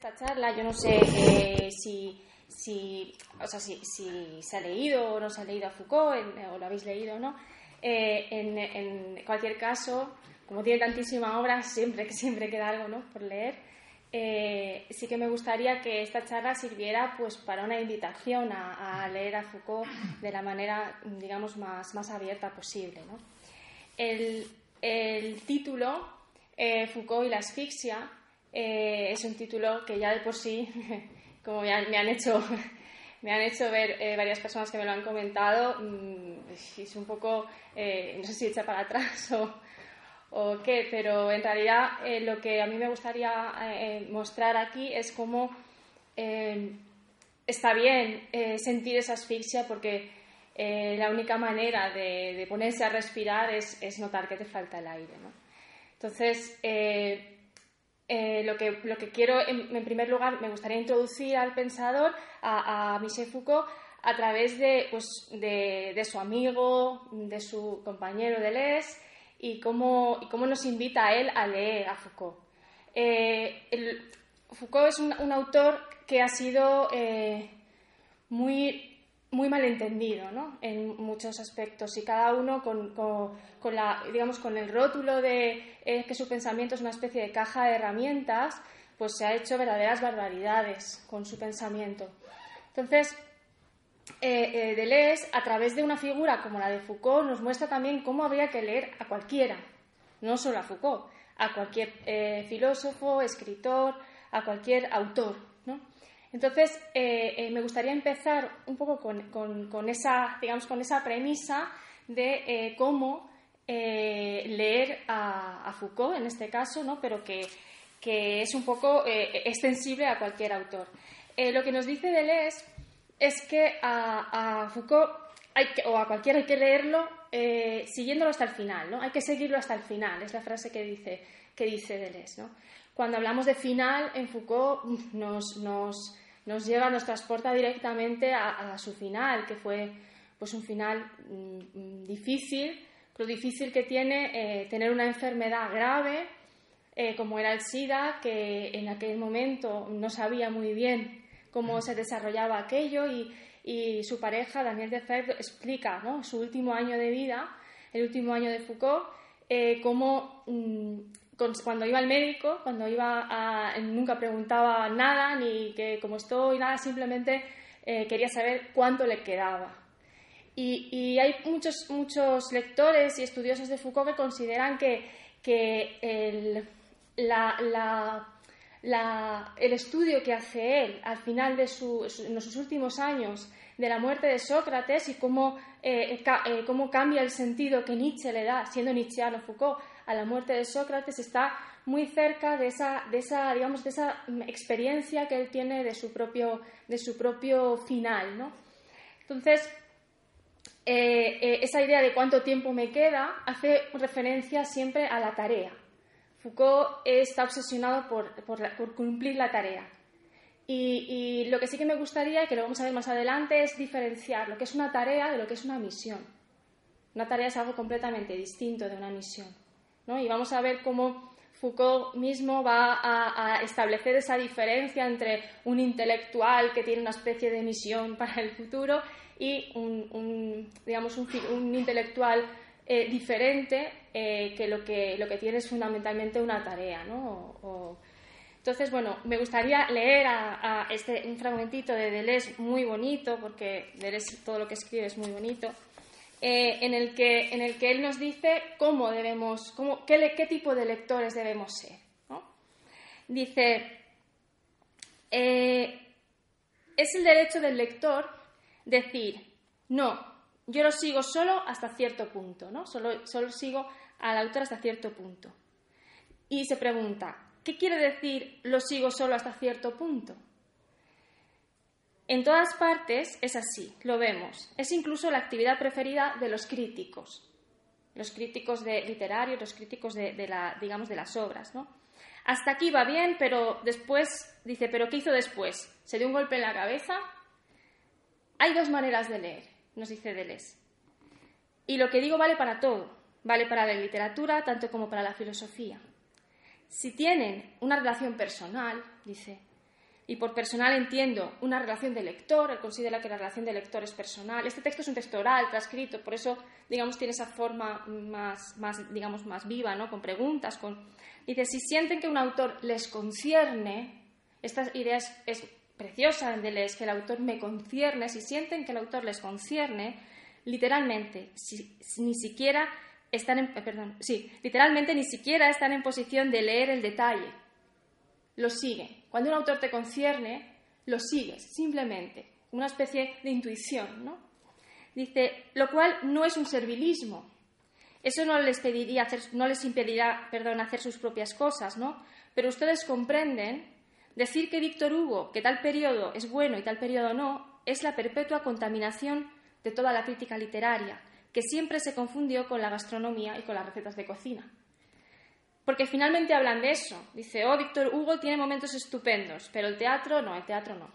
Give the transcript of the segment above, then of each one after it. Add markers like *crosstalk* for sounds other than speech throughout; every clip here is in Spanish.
esta charla, yo no sé eh, si, si, o sea, si, si, se ha leído o no se ha leído a Foucault, o lo habéis leído o no. Eh, en, cualquier caso, como tiene tantísima obra, siempre, siempre queda algo ¿no? por leer. Eh, sí que me gustaría que esta charla sirviera pues, para una invitación a, a, leer a Foucault de la manera, digamos, más, más abierta posible. ¿no? El, el, título, Foucault y la asfixia, eh, es un título que ya de por sí, *laughs* como me han, me han hecho, *laughs* me han hecho ver eh, varias personas que me lo han comentado, mmm, es un poco, eh, no sé si echa para atrás *laughs* o, o qué, pero en realidad eh, lo que a mí me gustaría eh, mostrar aquí es cómo eh, está bien sentir esa asfixia porque la única manera de, de, ponerse a respirar es, es, notar que te falta el aire. ¿no? Entonces, eh, lo, que, lo, que, quiero, en, primer lugar, me gustaría introducir al pensador, a, Michel Foucault, a través de, pues, de, de, su amigo, de su compañero Deleuze, y cómo, y cómo nos invita a él a leer a Foucault. Eh, el, Foucault es un, un, autor que ha sido eh, muy muy malentendido ¿no? en muchos aspectos y cada uno con, con, la, digamos, con el rótulo de eh, que su pensamiento es una especie de caja de herramientas, pues se ha hecho verdaderas barbaridades con su pensamiento. Entonces, eh, eh, Deleuze, a través de una figura como la de Foucault, nos muestra también cómo habría que leer a cualquiera, no solo a Foucault, a cualquier filósofo, escritor, a cualquier autor. Entonces, eh, eh, me gustaría empezar un poco con, esa, digamos, con esa premisa de eh, cómo leer a, Foucault, en este caso, ¿no? pero que, es un poco extensible a cualquier autor. lo que nos dice Deleuze es que a, a Foucault hay que, o a cualquiera hay que leerlo siguiéndolo hasta el final, ¿no? hay que seguirlo hasta el final, es la frase que dice, que dice Deleuze. ¿no? Cuando hablamos de final, en Foucault nos, nos, nos lleva, nos transporta directamente a, a, su final, que fue pues, un final mmm, difícil, lo difícil que tiene eh, tener una enfermedad grave, eh, como era el SIDA, que en aquel momento no sabía muy bien cómo se desarrollaba aquello y, y su pareja, Daniel Defebvre, explica ¿no? su último año de vida, el último año de Foucault, eh, cómo mmm, cuando iba al médico, cuando iba a, nunca preguntaba nada, ni que cómo estoy, nada, simplemente eh, quería saber cuánto le quedaba. Y, y, hay muchos, muchos lectores y estudiosos de Foucault que consideran que, que el, la, la, la, el, estudio que hace él al final de su, en sus últimos años de la muerte de Sócrates y cómo, eh, ca, eh, cómo cambia el sentido que Nietzsche le da, siendo nietzscheano Foucault, a la muerte de Sócrates está muy cerca de esa, de esa, digamos, de esa experiencia que él tiene de su propio, de su propio final. ¿no? Entonces, eh, eh, esa idea de cuánto tiempo me queda hace referencia siempre a la tarea. Foucault está obsesionado por, cumplir la tarea. Y, y, lo que sí que me gustaría, que lo vamos a ver más adelante, es diferenciar lo que es una tarea de lo que es una misión. Una tarea es algo completamente distinto de una misión. Y vamos a ver cómo Foucault mismo va a, establecer esa diferencia entre un intelectual que tiene una especie de misión para el futuro y un, un digamos, un, intelectual eh, diferente eh, que, lo que lo que tiene es fundamentalmente una tarea. ¿no? Entonces, bueno, me gustaría leer a, a este, un fragmentito de Deleuze muy bonito, porque Deleuze todo lo que escribe es muy bonito eh, en, el que, en, el que, él nos dice cómo debemos, cómo, qué, qué, tipo de lectores debemos ser. Dice, eh, es el derecho del lector decir, no, yo lo sigo solo hasta cierto punto, ¿no? solo, solo sigo al autor hasta cierto punto. Y se pregunta, ¿qué quiere decir lo sigo solo hasta cierto punto? En todas partes es así, lo vemos. Es incluso la actividad preferida de los críticos, los críticos de literarios, los críticos de, las obras. ¿no? Hasta aquí va bien, pero después, dice, ¿pero qué hizo después? ¿Se dio un golpe en la cabeza? Hay dos maneras de leer, nos dice Deleuze. Y lo que digo vale para todo, vale para la literatura tanto como para la filosofía. Si tienen una relación personal, dice, y por personal entiendo una relación de lector, él considera que la relación de lector es personal. Este texto es un texto oral, transcrito, por eso, digamos, tiene esa forma más, más digamos, más viva, ¿no? Con preguntas, con... Dice, si sienten que un autor les concierne, esta idea es, preciosa de leer, que el autor me concierne, si sienten que el autor les concierne, literalmente, ni siquiera están en, perdón, sí, literalmente ni siquiera están en posición de leer el detalle, lo siguen. Cuando un autor te concierne, lo sigues, simplemente, una especie de intuición, ¿no? Dice, lo cual no es un servilismo. Eso no les, pediría no les impedirá perdón, hacer sus propias cosas, ¿no? Pero ustedes comprenden, decir que Víctor Hugo, que tal periodo es bueno y tal periodo no, es la perpetua contaminación de toda la crítica literaria, que siempre se confundió con la gastronomía y con las recetas de cocina. Porque finalmente hablan de eso. Dice, oh, Víctor Hugo tiene momentos estupendos, pero el teatro no, el teatro no.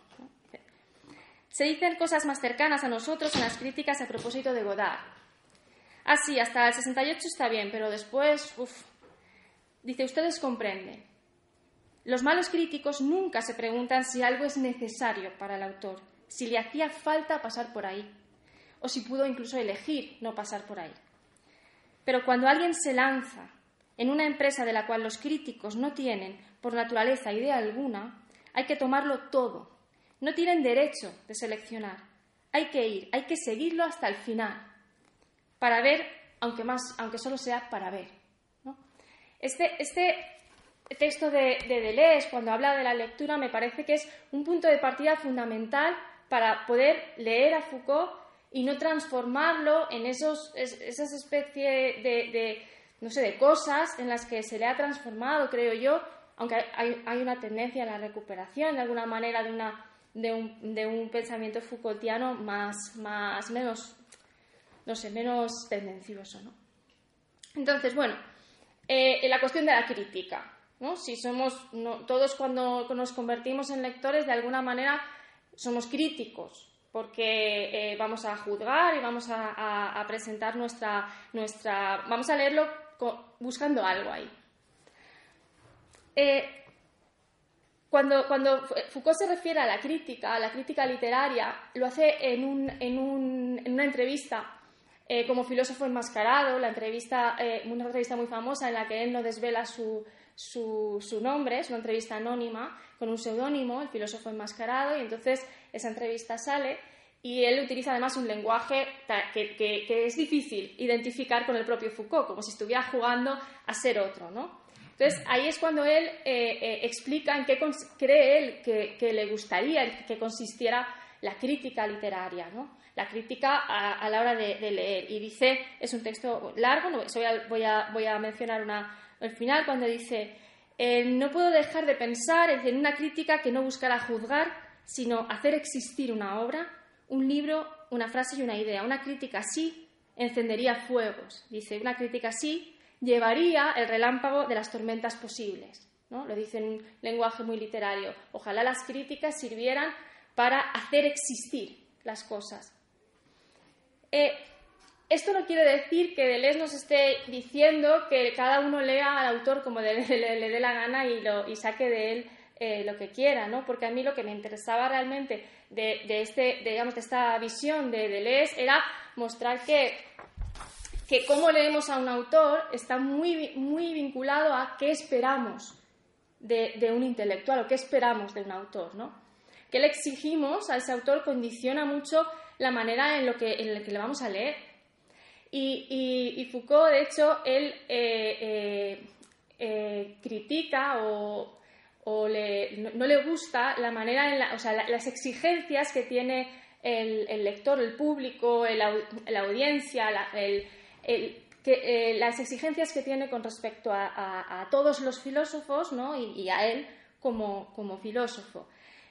Se dicen cosas más cercanas a nosotros en las críticas a propósito de Godard. Ah, sí, hasta el 68 está bien, pero después, uff. Dice, ustedes comprenden. Los malos críticos nunca se preguntan si algo es necesario para el autor, si le hacía falta pasar por ahí, o si pudo incluso elegir no pasar por ahí. Pero cuando alguien se lanza en una empresa de la cual los críticos no tienen, por naturaleza, idea alguna, hay que tomarlo todo. No tienen derecho de seleccionar. Hay que ir, hay que seguirlo hasta el final, para ver, aunque, más, aunque solo sea para ver. Este, este, texto de, de Deleuze, cuando habla de la lectura, me parece que es un punto de partida fundamental para poder leer a Foucault y no transformarlo en esos, esas especies de no sé, de cosas en las que se le ha transformado, creo yo, aunque hay, una tendencia a la recuperación de alguna manera de, una, de, un, de un pensamiento Foucaultiano más, más, menos, no sé, menos tendencioso, ¿no? Entonces, bueno, eh, la cuestión de la crítica, ¿no? Si somos, todos cuando nos convertimos en lectores, de alguna manera somos críticos, porque eh, vamos a juzgar y vamos a, a, presentar nuestra, nuestra, vamos a leerlo buscando algo ahí. Eh, cuando, cuando, Foucault se refiere a la crítica, a la crítica literaria, lo hace en, una entrevista eh, como filósofo enmascarado, la entrevista, eh, una entrevista muy famosa en la que él no desvela su, su, nombre, es una entrevista anónima con un seudónimo, el filósofo enmascarado, y entonces esa entrevista sale y él utiliza además un lenguaje que, es difícil identificar con el propio Foucault, como si estuviera jugando a ser otro, ¿no? Entonces, ahí es cuando él eh, eh, explica en qué cree él que, le gustaría que consistiera la crítica literaria, ¿no? La crítica a, la hora de, leer. Y dice, es un texto largo, no, voy, a, voy, a, mencionar una, al final, cuando dice, eh, no puedo dejar de pensar en una crítica que no buscara juzgar, sino hacer existir una obra un libro, una frase y una idea. Una crítica así encendería fuegos. Dice, una crítica así llevaría el relámpago de las tormentas posibles. ¿no? Lo dice en un lenguaje muy literario. Ojalá las críticas sirvieran para hacer existir las cosas. Eh, esto no quiere decir que Deleuze nos esté diciendo que cada uno lea al autor como *laughs* le, dé la gana y, lo, y saque de él eh, lo que quiera, ¿no? Porque a mí lo que me interesaba realmente de, este, digamos, de esta visión de Deleuze era mostrar que, que cómo leemos a un autor está muy, muy vinculado a qué esperamos de, un intelectual o qué esperamos de un autor, ¿no? ¿Qué le exigimos a ese autor condiciona mucho la manera en, lo que, en la que le vamos a leer. Y, Foucault, de hecho, él eh, eh, critica o o no, le gusta la manera, en la, o sea, las exigencias que tiene el, lector, el público, la audiencia, el, eh, las exigencias que tiene con respecto a, todos los filósofos ¿no? y, a él como, como filósofo.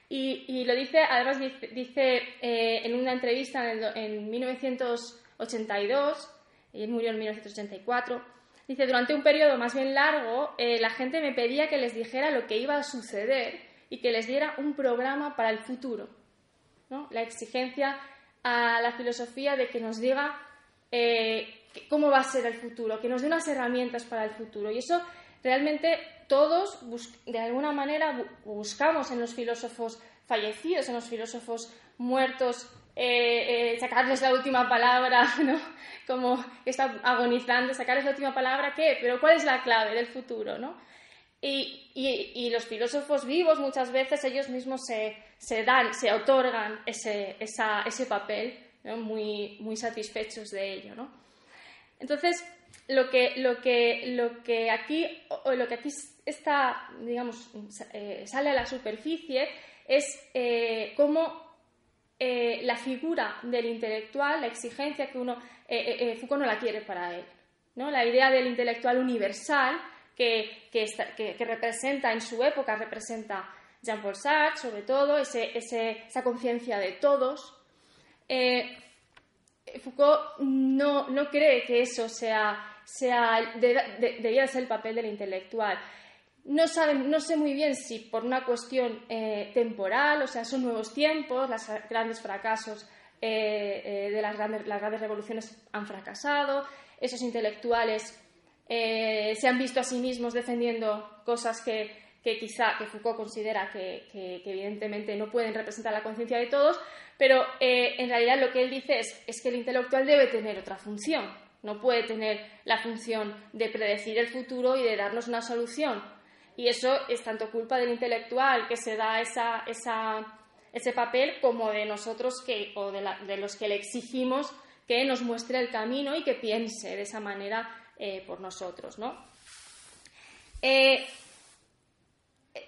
Y, lo dice, además dice, eh, en una entrevista en, en 1982, y él murió en 1984, Dice, durante un periodo más bien largo, eh, la gente me pedía que les dijera lo que iba a suceder y que les diera un programa para el futuro. ¿no? La exigencia a la filosofía de que nos diga eh, cómo va a ser el futuro, que nos dé unas herramientas para el futuro. Y eso realmente todos, de alguna manera, buscamos en los filósofos fallecidos, en los filósofos muertos, eh, eh, sacarles la última palabra, *laughs* ¿no? Como está agonizando, sacarles la última palabra, ¿qué? Pero ¿cuál es la clave del futuro, ¿no? Y, y, los filósofos vivos muchas veces ellos mismos se, se dan, se otorgan ese, esa, ese papel, muy, muy satisfechos de ello, ¿no? Entonces, lo que, lo que, lo que aquí, o lo que aquí está, digamos, eh, sale a la superficie es cómo eh, la figura del intelectual, la exigencia que uno, Foucault no la quiere para él. ¿no? La idea del intelectual universal que, que, representa en su época, representa Jean-Paul Sartre, sobre todo, ese, esa conciencia de todos. Foucault no, no, cree que eso sea, sea debiera ser el papel del intelectual. No, no sé muy bien si por una cuestión eh, temporal, o sea, son nuevos tiempos, los grandes fracasos eh, eh, de las grandes, revoluciones han fracasado, esos intelectuales se han visto a sí mismos defendiendo cosas que, que quizá que Foucault considera que, que, evidentemente no pueden representar la conciencia de todos, pero en realidad lo que él dice es, es que el intelectual debe tener otra función, no puede tener la función de predecir el futuro y de darnos una solución y eso es tanto culpa del intelectual que se da esa, ese papel como de nosotros que, o de, los que le exigimos que nos muestre el camino y que piense de esa manera eh, por nosotros. ¿no? Eh,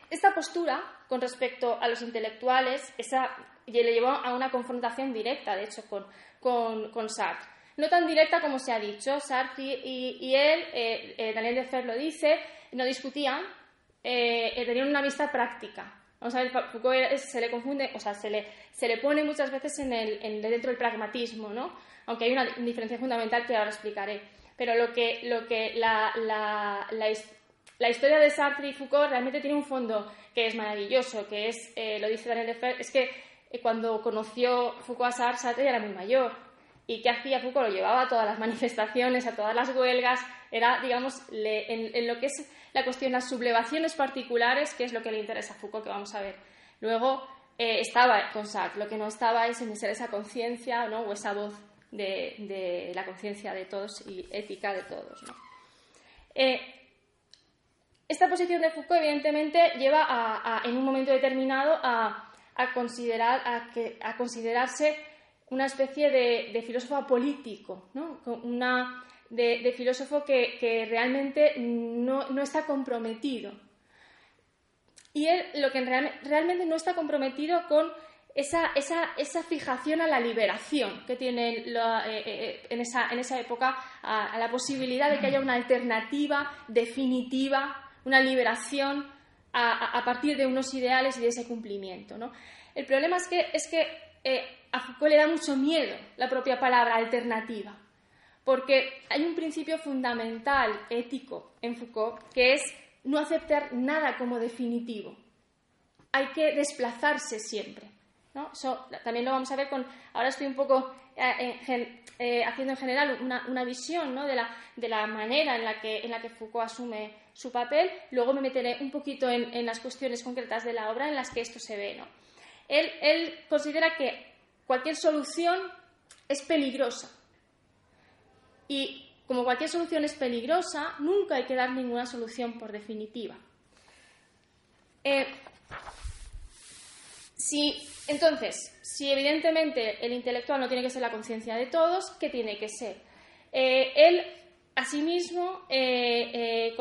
esta postura con respecto a los intelectuales esa, le llevó a una confrontación directa, de hecho, con, con, Sartre. No tan directa como se ha dicho, Sartre y, él, eh, Daniel Defer lo dice, no discutían, eh, eh, tenían una vista práctica. Vamos a ver, Foucault se le confunde, o sea, se le, se le pone muchas veces en el, dentro del pragmatismo, ¿no? Aunque hay una diferencia fundamental que ahora explicaré. Pero lo que, lo que la, la, la, historia de Sartre y Foucault realmente tiene un fondo que es maravilloso, que es, eh, lo dice Daniel Defer, es que cuando conoció Foucault a Sartre, Sartre era muy mayor. ¿Y qué hacía Foucault? Lo llevaba a todas las manifestaciones, a todas las huelgas, era, digamos, en, lo que es la cuestión, las sublevaciones particulares, que es lo que le interesa a Foucault, que vamos a ver. Luego eh, estaba con Sartre, lo que no estaba es en ser esa conciencia ¿no? o esa voz de, la conciencia de todos y ética de todos. Eh, esta posición de Foucault, evidentemente, lleva en un momento determinado a, considerar, a, considerarse una especie de, de filósofo político, ¿no? una, de, filósofo que, realmente no, está comprometido. Y él lo que realmente no está comprometido con esa, fijación a la liberación que tiene eh, eh, eh, en, esa, época, a, la posibilidad de que haya una alternativa definitiva, una liberación a, partir de unos ideales y de ese cumplimiento. El problema es que, es que a Foucault le da mucho miedo la propia palabra alternativa porque hay un principio fundamental ético en Foucault que es no aceptar nada como definitivo. Hay que desplazarse siempre. ¿no? también lo vamos a ver con. Ahora estoy un poco eh, eh, haciendo en general una, visión ¿no? de, la, de, la, manera en la, que, en la que Foucault asume su papel. Luego me meteré un poquito en, las cuestiones concretas de la obra en las que esto se ve. ¿no? Él, él considera que cualquier solución es peligrosa y como cualquier solución es peligrosa, nunca hay que dar ninguna solución por definitiva. Eh, entonces, si evidentemente el intelectual no tiene que ser la conciencia de todos, ¿qué tiene que ser? Eh, él, asimismo, eh,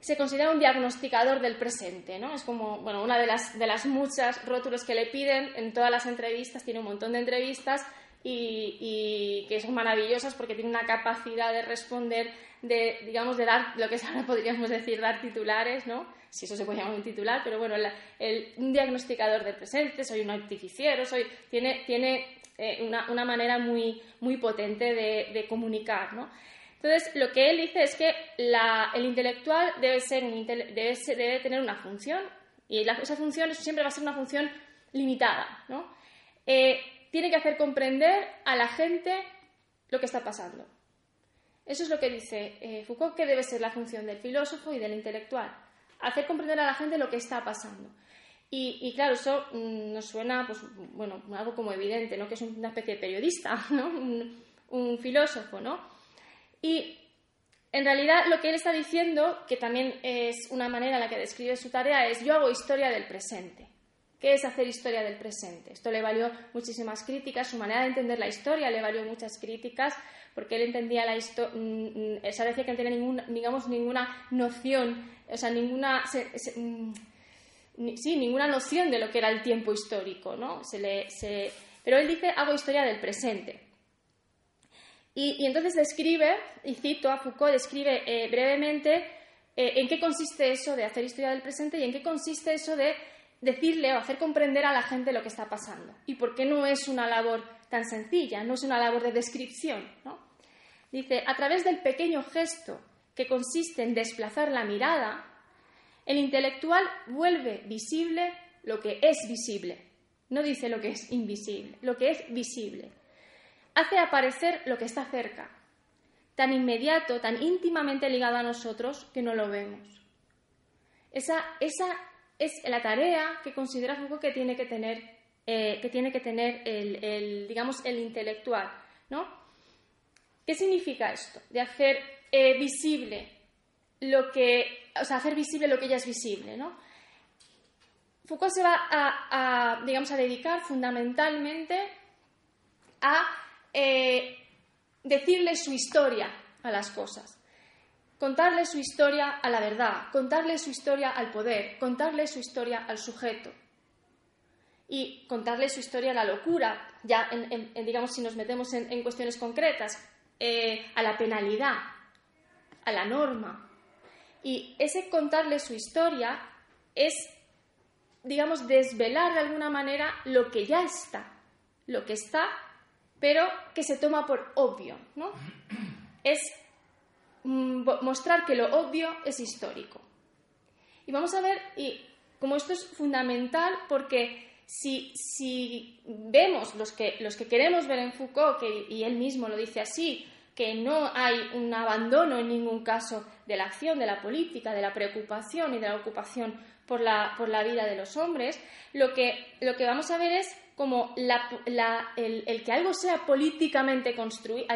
se considera un diagnosticador del presente, ¿no? Es como, bueno, una de las, de las muchas rótulos que le piden en todas las entrevistas, tiene un montón de entrevistas, y, que son maravillosas porque tienen una capacidad de responder, de, digamos, de dar lo que *laughs* ahora podríamos decir, dar titulares, ¿no? Si eso se puede llamar un titular, pero bueno, el, un diagnosticador del presente, soy un artificiero, soy, tiene, tiene eh, una, una, manera muy, muy potente de, de, comunicar, ¿no? Entonces, lo que él dice es que la, el intelectual debe, ser debe, debe, tener una función y esa función siempre va a ser una función limitada, ¿no? Eh, tiene que hacer comprender a la gente lo que está pasando. Eso es lo que dice eh, Foucault que debe ser la función del filósofo y del intelectual, hacer comprender a la gente lo que está pasando. Y, claro, eso mm, nos suena, pues, bueno, algo como evidente, ¿no? Que es una especie de periodista, *laughs* ¿no? Un, un filósofo, ¿no? Y en realidad lo que él está diciendo, que también es una manera en la que describe su tarea, es yo hago historia del presente. ¿Qué es hacer historia del presente? Esto le valió muchísimas críticas, su manera de entender la historia le valió muchas críticas, porque él entendía la historia, mm, mm, decía que no tenía ninguna, digamos, ninguna noción, o sea, ninguna, mm, sí, ninguna noción de lo que era el tiempo histórico, ¿no? Se Pero él dice, hago historia del presente. Y, entonces describe, y cito a Foucault, describe eh, brevemente eh, en qué consiste eso de hacer historia del presente y en qué consiste eso de decirle o hacer comprender a la gente lo que está pasando y por qué no es una labor tan sencilla, no es una labor de descripción. Dice, a través del pequeño gesto que consiste en desplazar la mirada, el intelectual vuelve visible lo que es visible. No dice lo que es invisible, lo que es visible. Hace aparecer lo que está cerca, tan inmediato, tan íntimamente ligado a nosotros que no lo vemos. Esa, esa es la tarea que considera Foucault que tiene que tener, eh, que tiene que tener el, digamos, el intelectual. ¿no? ¿Qué significa esto? De hacer eh, visible lo que, o sea, hacer visible lo que ya es visible, ¿no? Foucault se va a, digamos, a dedicar fundamentalmente a eh, decirle su historia a las cosas contarle su historia a la verdad, contarle su historia al poder, contarle su historia al sujeto y contarle su historia a la locura, ya digamos si nos metemos en, cuestiones concretas, eh, a la penalidad, a la norma. Y ese contarle su historia es, digamos, desvelar de alguna manera lo que ya está, lo que está, pero que se toma por obvio, ¿no? Es mostrar que lo obvio es histórico. Y vamos a ver, y como esto es fundamental, porque si, si vemos los que, los que queremos ver en Foucault, que, y él mismo lo dice así, que no hay un abandono en ningún caso de la acción, de la política, de la preocupación y de la ocupación por la, por la vida de los hombres, lo que, lo que vamos a ver es como la, el, el, que algo sea políticamente construido,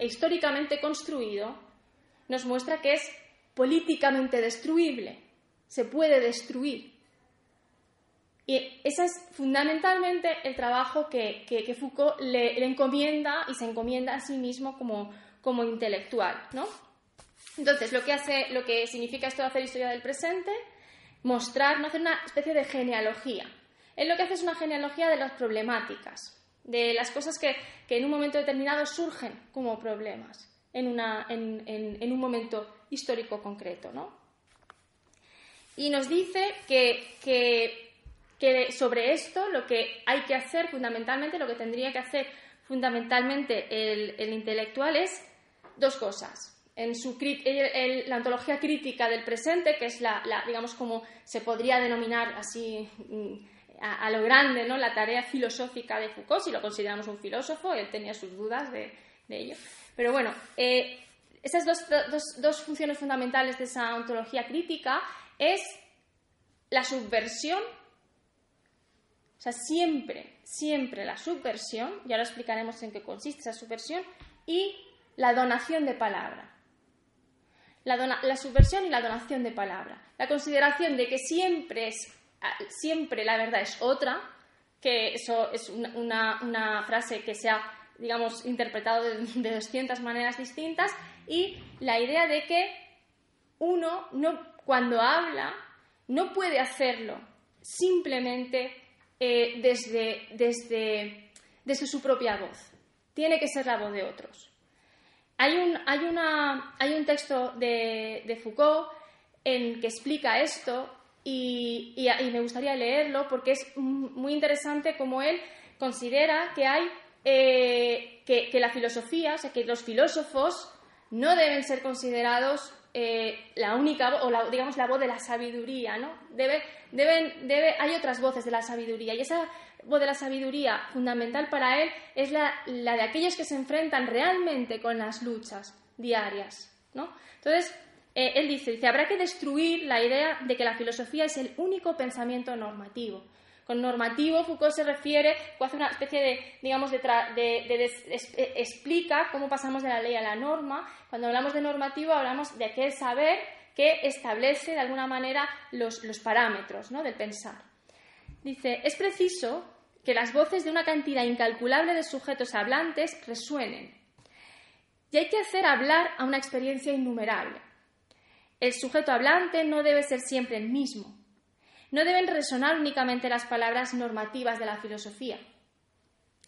históricamente construido, nos muestra que es políticamente destruible, se puede destruir. Y ese es fundamentalmente el trabajo que, Foucault le, encomienda y se encomienda a sí mismo como, como intelectual. ¿no? Entonces, lo que, hace, lo que significa esto de hacer historia del presente, mostrar, no hacer una especie de genealogía. Él lo que hace es una genealogía de las problemáticas, de las cosas que, que en un momento determinado surgen como problemas en, un momento histórico concreto. ¿no? Y nos dice que, sobre esto lo que hay que hacer fundamentalmente, lo que tendría que hacer fundamentalmente el, el intelectual es dos cosas. En la antología crítica del presente, que es la, digamos, como se podría denominar así mm, a, lo grande, ¿no? La tarea filosófica de Foucault, si lo consideramos un filósofo, él tenía sus dudas de ello. Pero bueno, eh, esas dos, funciones fundamentales de esa ontología crítica es la subversión, o sea, siempre, siempre la subversión, ya lo explicaremos en qué consiste esa subversión, y la donación de palabra. La, la subversión y la donación de palabra. La consideración de que siempre, es, siempre la verdad es otra, que eso es una, una frase que se ha digamos, interpretado de, 200 maneras distintas, y la idea de que uno, no, cuando habla, no puede hacerlo simplemente eh, desde, desde, desde, su propia voz. Tiene que ser la voz de otros. Hay un, hay una, hay un texto de, de, Foucault en que explica esto y, y me gustaría leerlo porque es muy interesante como él considera que hay eh, que, la filosofía, o sea, que los filósofos no deben ser considerados eh, la única, o la, digamos la voz de la sabiduría, ¿no? Debe, deben, debe, hay otras voces de la sabiduría y esa voz de la sabiduría fundamental para él es la, de aquellos que se enfrentan realmente con las luchas, diarias. ¿no? Entonces, eh, él dice, dice, habrá que destruir la idea de que la filosofía es el único pensamiento normativo. Con normativo, Foucault se refiere, o hace una especie de, digamos, de, eh, explica cómo pasamos de la ley a la norma. Cuando hablamos de normativo, hablamos de aquel saber que establece de alguna manera los, los parámetros ¿no? del pensar. Dice, es preciso que las voces de una cantidad incalculable de sujetos hablantes resuenen. Y hay que hacer hablar a una experiencia innumerable. El sujeto hablante no debe ser siempre el mismo. No deben resonar únicamente las palabras normativas de la filosofía.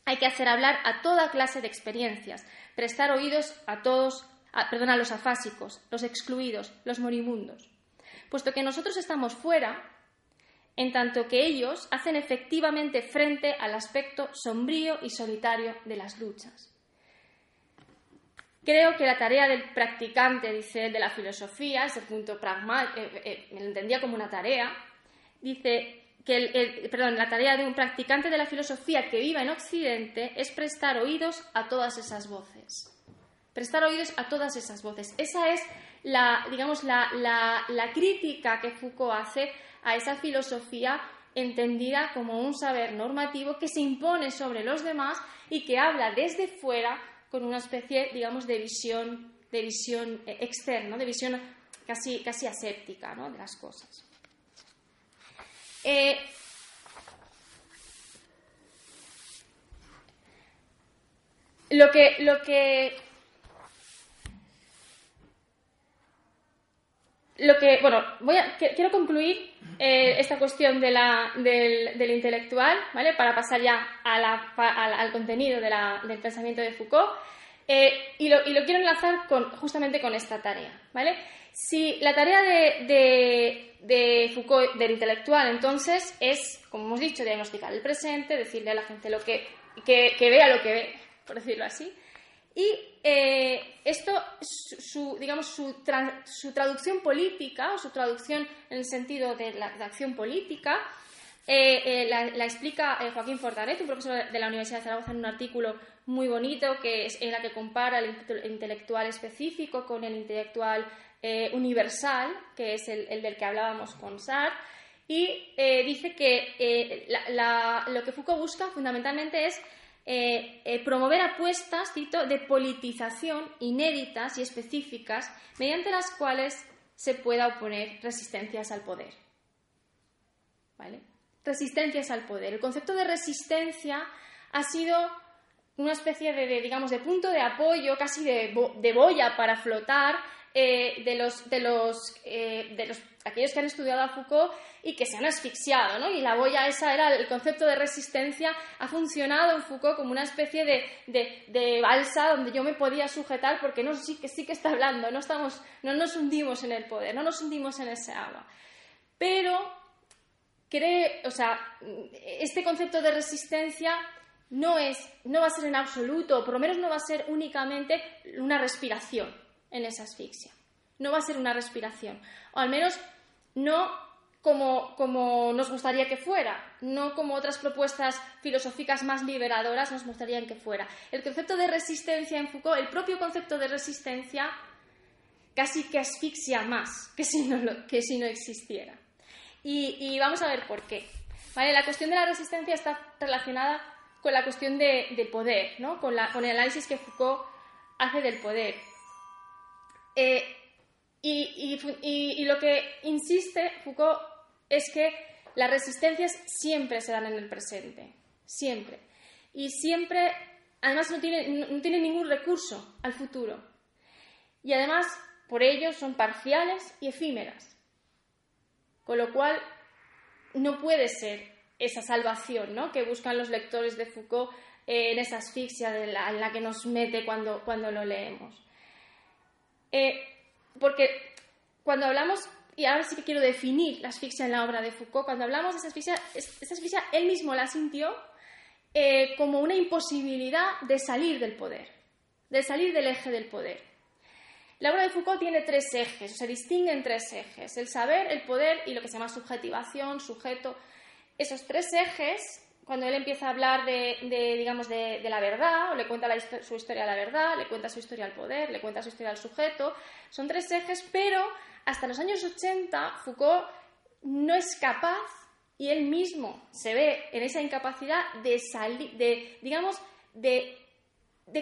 Hay que hacer hablar a toda clase de experiencias, prestar oídos a todos, perdón, a los afásicos, los excluidos, los moribundos. Puesto que nosotros estamos fuera, en tanto que ellos hacen efectivamente frente al aspecto sombrío y solitario de las luchas. Creo que la tarea del practicante, dice de la filosofía, ese punto pragmático, eh, eh, me lo entendía como una tarea, dice que perdón, la tarea de un practicante de la filosofía que viva en Occidente es prestar oídos a todas esas voces. Prestar oídos a todas esas voces. Esa es la, digamos, la, la crítica que Foucault hace a esa filosofía entendida como un saber normativo que se impone sobre los demás y que habla desde fuera con una especie, digamos, de visión, de visión eh, externa, de visión casi, casi aséptica ¿no? de las cosas. Eh, lo que, lo que lo que, bueno, voy a, quiero concluir eh, esta cuestión de la, del, intelectual, ¿vale? Para pasar ya al, contenido del pensamiento de Foucault. Eh, y, lo, quiero enlazar con, justamente con esta tarea, ¿vale? Si la tarea de, Foucault, del intelectual, entonces, es, como hemos dicho, diagnosticar el presente, decirle a la gente lo que, que, vea lo que ve, por decirlo así. Y eh, esto, su, digamos, su, traducción política, o su traducción en el sentido de la, acción política, eh, la, explica Joaquín Fortanet, un profesor de la Universidad de Zaragoza, en un artículo muy bonito que es en la que compara el intelectual específico con el intelectual eh, universal, que es el, del que hablábamos con Sartre, y eh, dice que eh, lo que Foucault busca fundamentalmente es promover apuestas cito, de politización inéditas y específicas mediante las cuales se pueda oponer resistencias al poder. ¿Vale? Resistencias al poder. El concepto de resistencia ha sido una especie de, digamos, de punto de apoyo, casi de, de boya para flotar eh, de, los, de, los, eh, de los, aquellos que han estudiado a Foucault y que se han asfixiado, ¿no? Y la boya esa era el concepto de resistencia, ha funcionado en Foucault como una especie de, de, balsa donde yo me podía sujetar porque no, sí, que, sí que está hablando, no, estamos, no nos hundimos en el poder, no nos hundimos en ese agua. Pero cree, o sea, este concepto de resistencia no, es, no va a ser en absoluto, por lo menos no va a ser únicamente una respiración en esa asfixia. No va a ser una respiración. O al menos no como, como, nos gustaría que fuera, no como otras propuestas filosóficas más liberadoras nos gustarían que fuera. El concepto de resistencia en Foucault, el propio concepto de resistencia, casi que asfixia más que si no, que si no existiera. Y, vamos a ver por qué. ¿Vale? La cuestión de la resistencia está relacionada con la cuestión de, poder, ¿no? con, el análisis que Foucault hace del poder. Eh, y, lo que insiste Foucault es que las resistencias siempre se dan en el presente, siempre. Y siempre, además, no tienen no tiene ningún recurso al futuro. Y además, por ello, son parciales y efímeras. Con lo cual, no puede ser esa salvación ¿no? que buscan los lectores de Foucault en esa asfixia en la que nos mete cuando, cuando lo leemos. Eh, porque cuando hablamos, y ahora sí que quiero definir la asfixia en la obra de Foucault, cuando hablamos de esa asfixia, esa asfixia él mismo la sintió eh, como una imposibilidad de salir del poder, de salir del eje del poder. La obra de Foucault tiene tres ejes, se distingue en tres ejes, el saber, el poder y lo que se llama subjetivación, sujeto. Esos tres ejes cuando él empieza a hablar de, digamos, de, la verdad, o le cuenta su historia a la verdad, le cuenta su historia al poder, le cuenta su historia al sujeto, son tres ejes, pero hasta los años 80 Foucault no es capaz, y él mismo se ve en esa incapacidad de salir, de, digamos, de,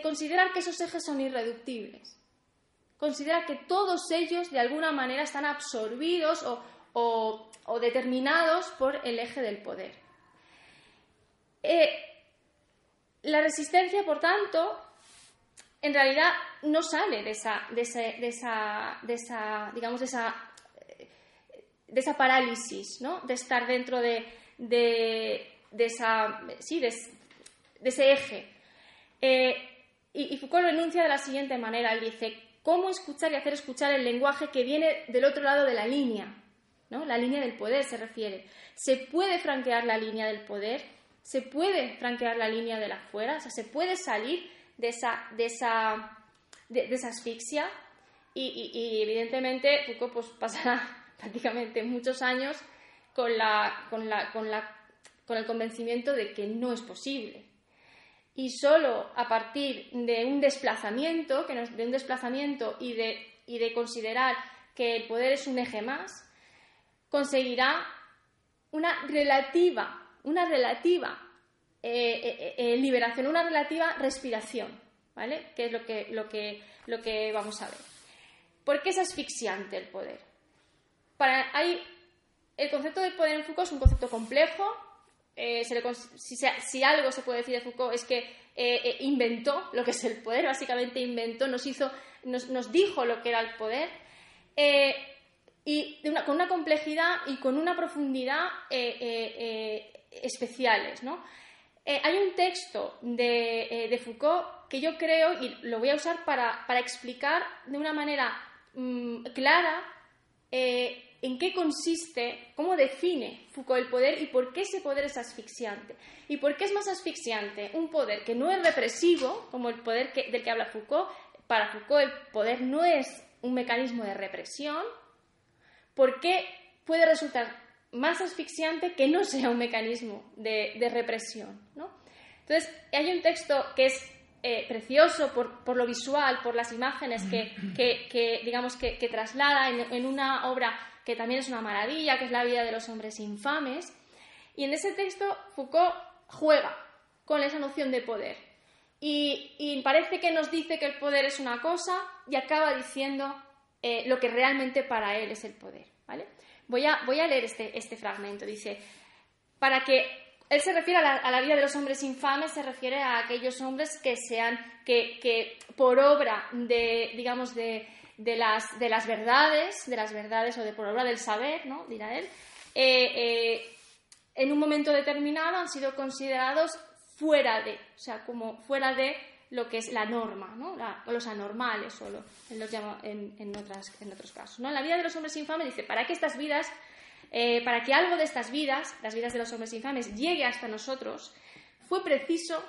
considerar que esos ejes son irreductibles. Considera que todos ellos de alguna manera están absorbidos o determinados por el eje del poder. Eh, la resistencia, por tanto, en realidad no sale de esa, de, esa, de esa, digamos, de esa, de esa parálisis, ¿no? De estar dentro de, esa, sí, de, ese eje. Eh, y, Foucault lo enuncia de la siguiente manera. Él dice, ¿cómo escuchar y hacer escuchar el lenguaje que viene del otro lado de la línea? La línea del poder se refiere. ¿Se puede franquear la línea del poder? se puede franquear la línea de la fuera, o sea, se puede salir de esa, de esa, de, esa asfixia y, evidentemente Foucault pues, *laughs* pasará prácticamente muchos años con, la, con, la, con, la, con el convencimiento de que no es posible. Y solo a partir de un desplazamiento, que de un desplazamiento y de, y de considerar que el poder es un eje más, conseguirá una relativa una relativa eh, eh, eh, liberación, una relativa respiración, ¿vale? Que es lo que, lo, que, lo que vamos a ver. ¿Por qué es asfixiante el poder? Para, hay, el concepto del poder en Foucault es un concepto complejo. si, algo se puede decir de Foucault es que inventó lo que es el poder, básicamente inventó, nos, hizo, nos, dijo lo que era el poder y con una complejidad y con una profundidad especiales. ¿no? Eh, hay un texto eh, de, Foucault que yo creo, y lo voy a usar para, explicar de una manera mm, clara eh, en qué consiste, cómo define Foucault el poder y por qué ese poder es asfixiante. ¿Y por qué es más asfixiante un poder que no es represivo, como el poder del que habla Foucault? Para Foucault el poder no es un mecanismo de represión. ¿Por qué puede resultar más asfixiante que no sea un mecanismo de, represión. ¿no? Entonces, hay un texto que es eh, precioso por, lo visual, por las imágenes que, digamos, que, traslada en, una obra que también es una maravilla, que es La vida de los hombres infames. Y en ese texto Foucault juega con esa noción de poder. Y, parece que nos dice que el poder es una cosa y acaba diciendo eh, lo que realmente para él es el poder. ¿vale? Voy a, voy a leer este, este fragmento. Dice, para que él se refiere a la, vida de los hombres infames, se refiere a aquellos hombres que sean, que, que por obra de, digamos, de, de, las, de las verdades, de las verdades o de por obra del saber, ¿no? dirá él, eh, eh, en un momento determinado han sido considerados fuera de, o sea, como fuera de lo que es la norma, ¿no? o los anormales, o los llama en, en, en otros casos. ¿no? En la vida de los hombres infames dice, para que estas vidas, eh, para que algo de estas vidas, las vidas de los hombres infames, llegue hasta nosotros, fue preciso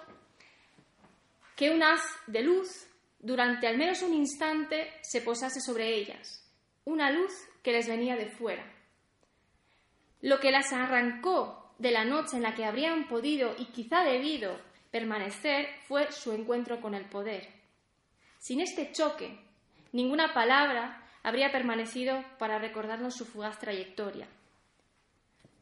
que un haz de luz, durante al menos un instante, se posase sobre ellas, una luz que les venía de fuera. Lo que las arrancó de la noche en la que habrían podido y quizá debido permanecer fue su encuentro con el poder. Sin este choque, ninguna palabra habría permanecido para recordarnos su fugaz trayectoria.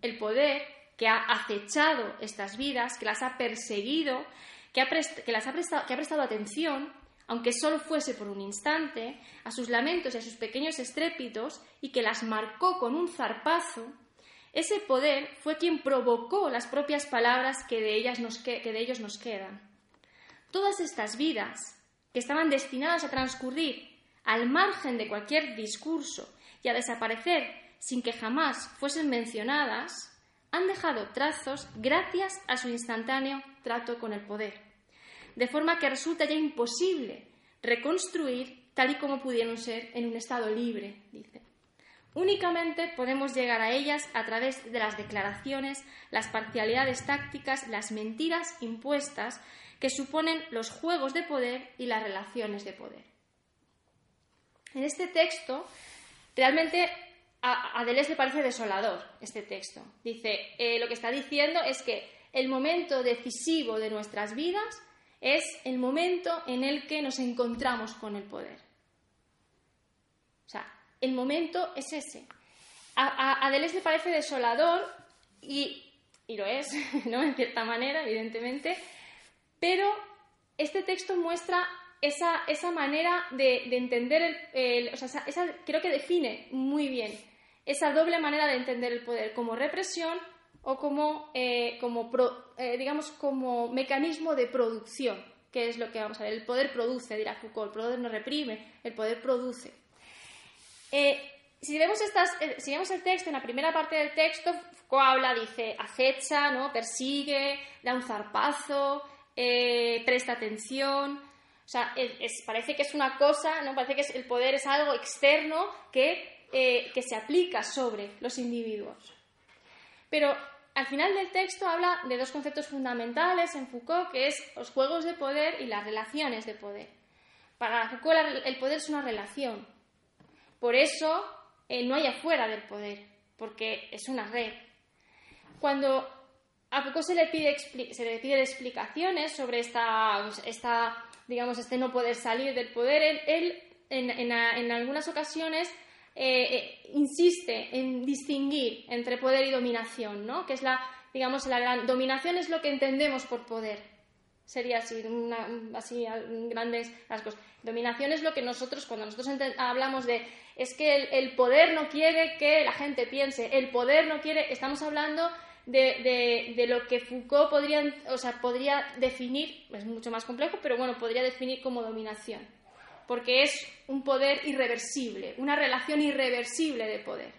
El poder que ha acechado estas vidas, que las ha perseguido, que, ha las ha prestado, que ha prestado atención, aunque solo fuese por un instante, a sus lamentos y a sus pequeños estrépitos, y que las marcó con un zarpazo, ese poder fue quien provocó las propias palabras que de, ellas nos que de ellos nos quedan. Todas estas vidas, que estaban destinadas a transcurrir al margen de cualquier discurso y a desaparecer sin que jamás fuesen mencionadas, han dejado trazos gracias a su instantáneo trato con el poder, de forma que resulta ya imposible reconstruir tal y como pudieron ser en un estado libre, dice. Únicamente podemos llegar a ellas a través de las declaraciones, las parcialidades tácticas, las mentiras impuestas que suponen los juegos de poder y las relaciones de poder. En este texto, realmente a, Deleuze le parece desolador este texto. Dice, eh, lo que está diciendo es que el momento decisivo de nuestras vidas es el momento en el que nos encontramos con el poder. El momento es ese. A, a, le parece desolador y, lo es, *laughs* ¿no? En cierta manera, evidentemente, pero este texto muestra esa, esa manera de, entender el, o sea, esa, creo que define muy bien esa doble manera de entender el poder como represión o como, eh, como eh, digamos, como mecanismo de producción, que es lo que vamos a ver. El poder produce, dirá Foucault, el poder no reprime, el poder produce. Eh, si, vemos estas, si vemos el texto, en la primera parte del texto, Foucault habla, dice, acecha, ¿no? persigue, da un zarpazo, presta atención. O sea, parece que es una cosa, ¿no? parece que el poder es algo externo que, que se aplica sobre los individuos. Pero al final del texto habla de dos conceptos fundamentales en Foucault, que es los juegos de poder y las relaciones de poder. Para Foucault el poder es una relación. Por eso eh, no hay afuera del poder, porque es una red. Cuando a Foucault se le pide, se le pide explicaciones sobre esta, esta, digamos, este no poder salir del poder, él, en algunas ocasiones eh, eh, insiste en distinguir entre poder y dominación, ¿no? Que es la, digamos, la gran dominación es lo que entendemos por poder. Sería así, así grandes rasgos. Dominación es lo que nosotros, cuando nosotros hablamos de es que el, poder no quiere que la gente piense, el poder no quiere, estamos hablando de, de, lo que Foucault podría, o sea, podría definir, es mucho más complejo, pero bueno, podría definir como dominación porque es un poder irreversible, una relación irreversible de poder.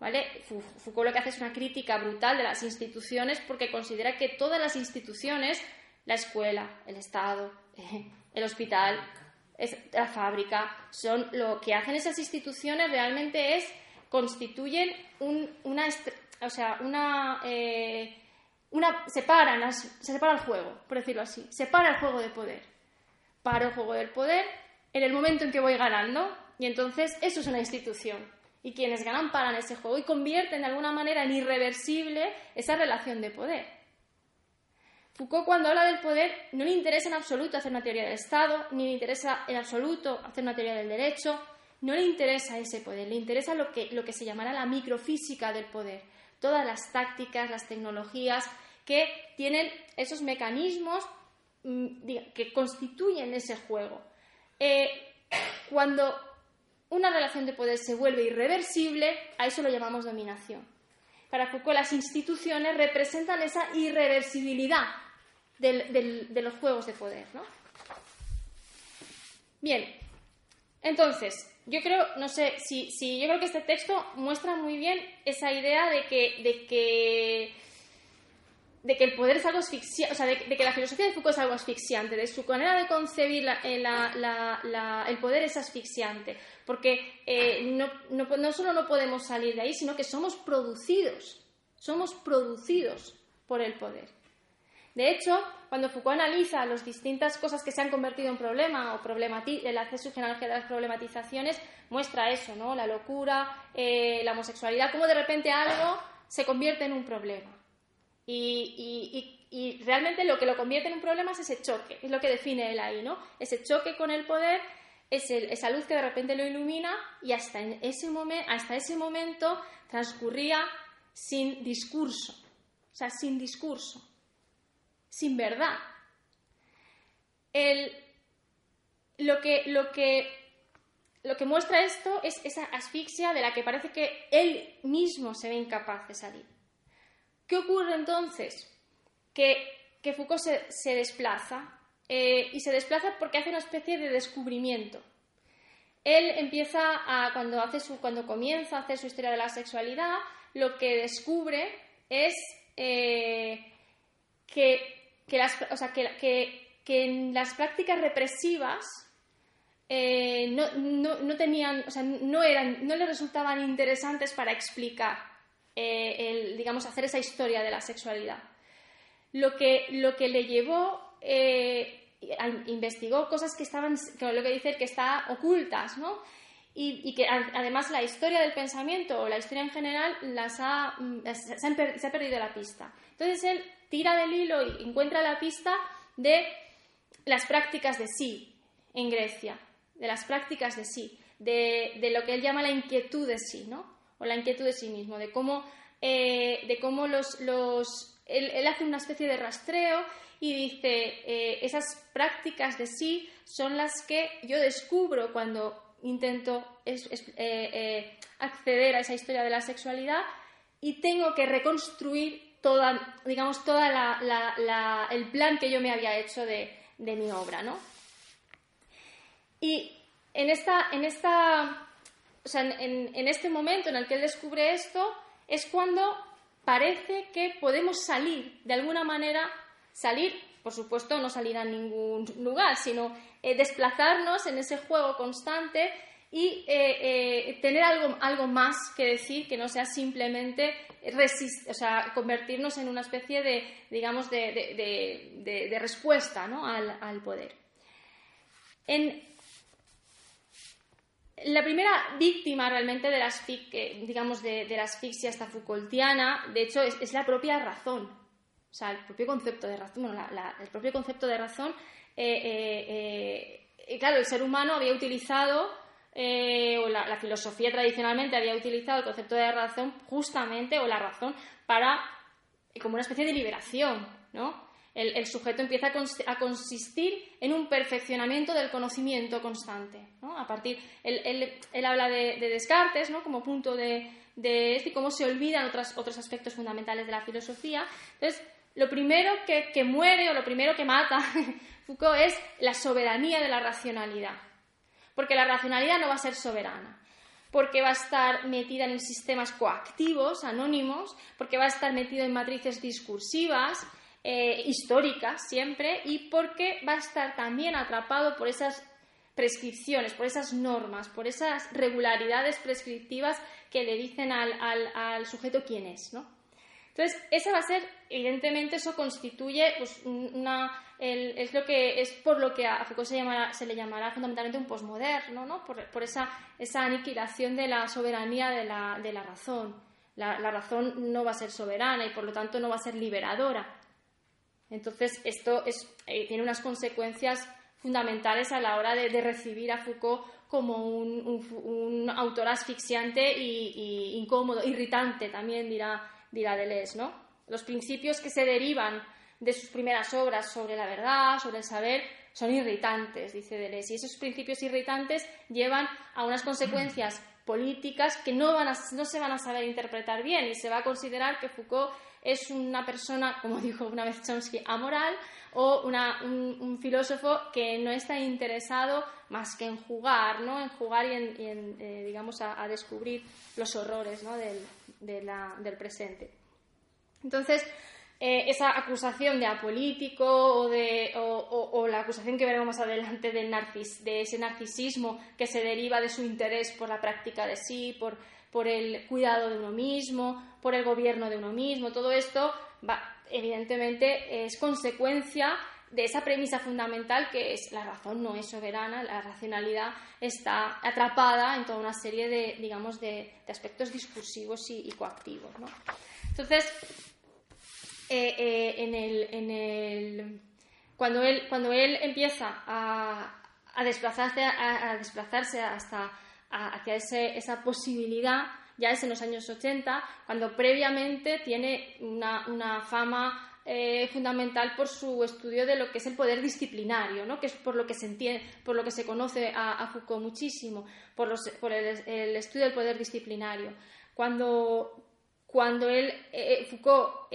¿Vale? Foucault lo que hace es una crítica brutal de las instituciones porque considera que todas las instituciones, la escuela, el Estado, *laughs* el hospital, la fábrica, son lo que hacen esas instituciones realmente es constituyen una, o sea, una, eh, una separan, se separa el juego, por decirlo así, separa el juego de poder paro el juego del poder en el momento en que voy ganando. Y entonces eso es una institución. Y quienes ganan paran ese juego y convierten de alguna manera en irreversible esa relación de poder. Foucault cuando habla del poder no le interesa en absoluto hacer una teoría del Estado, ni le interesa en absoluto hacer una teoría del derecho, no le interesa ese poder, le interesa lo que, lo que se llamará la microfísica del poder, todas las tácticas, las tecnologías que tienen esos mecanismos Mm, que constituyen ese juego. Eh, cuando una relación de poder se vuelve irreversible, a eso lo llamamos dominación. Para Foucault, las instituciones representan esa irreversibilidad de los juegos de poder. Bien, entonces, yo creo, no sé, si, si, yo creo que este texto muestra muy bien esa idea de que, de que de que el poder es algo asfixiante, o sea, de, que la filosofía de Foucault es algo asfixiante, de su manera de concebir eh, el poder es asfixiante, porque eh, no, no, solo no podemos salir de ahí, sino que somos producidos, somos producidos por el poder. De hecho, cuando Foucault analiza las distintas cosas que se han convertido en problema o el acceso general de las problematizaciones, muestra eso, ¿no? La locura, eh, la homosexualidad, cómo de repente algo se convierte en un problema. Y, realmente lo que lo convierte en un problema es ese choque, es lo que define él ahí, ¿no? Ese choque con el poder es esa luz que de repente lo ilumina y hasta, ese hasta ese momento transcurría sin discurso, o sea, sin discurso, sin verdad. lo, que, lo, que, lo que muestra esto es esa asfixia de la que parece que él mismo se ve incapaz de salir. ¿Qué ocurre entonces? Que, Foucault se, desplaza eh, y se desplaza porque hace una especie de descubrimiento. Él empieza a, cuando, hace su, cuando comienza a hacer su historia de la sexualidad, lo que descubre es eh, que, las, en las prácticas represivas eh, no, tenían, no, eran, no le resultaban interesantes para explicar eh, el, digamos, hacer esa historia de la sexualidad. Lo que, lo que le llevó, eh, investigó cosas que estaban, lo que dice que está ocultas, ¿no? Y, que además la historia del pensamiento o la historia en general las ha, mm, se, ha perdido la pista. Entonces él tira del hilo y encuentra la pista de las prácticas de sí en Grecia, de las prácticas de sí, de, lo que él llama la inquietud de sí, ¿no? O la inquietud de sí mismo, de cómo, eh, de cómo los, los él, hace una especie de rastreo y dice, eh, esas prácticas de sí son las que yo descubro cuando intento eh, acceder a esa historia de la sexualidad y tengo que reconstruir toda, digamos, toda el plan que yo me había hecho de, de mi obra, ¿no? Y en, esta, en, esta, o sea, en, en este momento en el que él descubre esto, es cuando parece que podemos salir, de alguna manera, salir, por supuesto, no salir a ningún lugar, sino eh, desplazarnos en ese juego constante y eh, eh, tener algo, algo más que decir que no sea simplemente o sea, convertirnos en una especie de, digamos, de, respuesta ¿no? al, al, poder. En, la primera víctima realmente de la, digamos, de, la asfixia esta Foucaultiana, de hecho, es, la propia razón. O sea, el propio concepto de razón, bueno, el propio concepto de razón, eh, eh, claro, el ser humano había utilizado, eh, o la, filosofía tradicionalmente había utilizado el concepto de razón justamente, o la razón, para, como una especie de liberación, ¿no? el, sujeto empieza a, consistir en un perfeccionamiento del conocimiento constante. ¿no? A partir, él, habla de, Descartes ¿no? como punto de, de y cómo se olvidan otros, otros aspectos fundamentales de la filosofía. Entonces, lo primero que, que muere o lo primero que mata *laughs* Foucault es la soberanía de la racionalidad. Porque la racionalidad no va a ser soberana porque va a estar metida en sistemas coactivos, anónimos, porque va a estar metido en matrices discursivas, eh, histórica siempre y porque va a estar también atrapado por esas prescripciones, por esas normas, por esas regularidades prescriptivas que le dicen al, sujeto quién es, ¿no? Entonces, esa va a ser, evidentemente, eso constituye pues, una, es lo que es por lo que a Foucault se, se le llamará fundamentalmente un posmoderno, ¿no? Por, esa, esa, aniquilación de la soberanía de la, de la razón. La, la, razón no va a ser soberana y por lo tanto no va a ser liberadora. Entonces, esto eh, tiene unas consecuencias fundamentales a la hora de, recibir a Foucault como un, autor asfixiante e incómodo, irritante también, dirá, dirá Deleuze, ¿no? Los principios que se derivan de sus primeras obras sobre la verdad, sobre el saber, son irritantes, dice Deleuze. Y esos principios irritantes llevan a unas consecuencias *clears throat* políticas que no, van no se van a saber interpretar bien y se va a considerar que Foucault es una persona, como dijo una vez Chomsky, amoral o un, filósofo que no está interesado más que en jugar, ¿no? en jugar y en, eh, digamos, a, descubrir los horrores del presente. Entonces, eh, esa acusación de apolítico o, la acusación que veremos más adelante del de ese narcisismo que se deriva de su interés por la práctica de sí, por el cuidado de uno mismo, por el gobierno de uno mismo. Todo esto, evidentemente, es consecuencia de esa premisa fundamental que es la razón no es soberana, la racionalidad está atrapada en toda una serie de, digamos, de, aspectos discursivos y, coactivos. Entonces, eh, eh, en el, cuando, él, cuando él empieza a, desplazarse, a desplazarse hasta hacia esa posibilidad, ya es en los años 80, cuando previamente tiene una, fama eh, fundamental por su estudio de lo que es el poder disciplinario, ¿no? que es por lo que se entiende, por lo que se conoce a, Foucault muchísimo, por, el, estudio del poder disciplinario. Cuando, cuando él, eh, eh, Foucault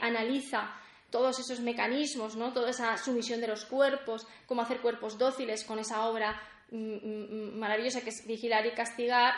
analiza todos esos mecanismos, ¿no? toda esa sumisión de los cuerpos, cómo hacer cuerpos dóciles con esa obra Mm, mm, maravillosa que es vigilar y castigar,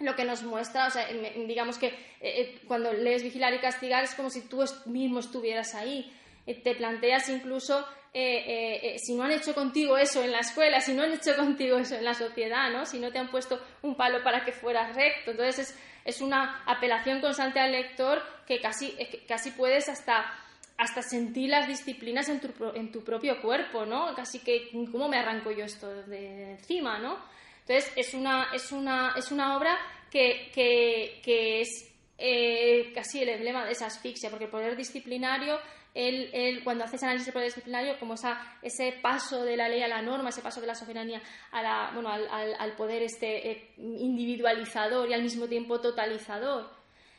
lo que nos muestra, o sea, digamos que eh, eh, cuando lees vigilar y castigar es como si tú mismo estuvieras ahí. Eh, te planteas incluso si no han hecho contigo eso en la escuela, si no han hecho *laughs* contigo eso en la sociedad, ¿no? si no te han puesto un palo para que fueras recto. Entonces es, es una apelación constante al lector que casi, casi puedes hasta hasta sentir las disciplinas en tu, en tu propio cuerpo, ¿no? Casi que, ¿cómo me arranco yo esto de encima, ¿no? Entonces, es una, es una, es una obra que, que, que es eh, casi el emblema de esa asfixia, porque el poder disciplinario, él, cuando haces análisis del poder disciplinario, como esa, ese paso de la ley a la norma, ese paso de la soberanía a la, bueno, al, al, poder este, eh, individualizador y al mismo tiempo totalizador,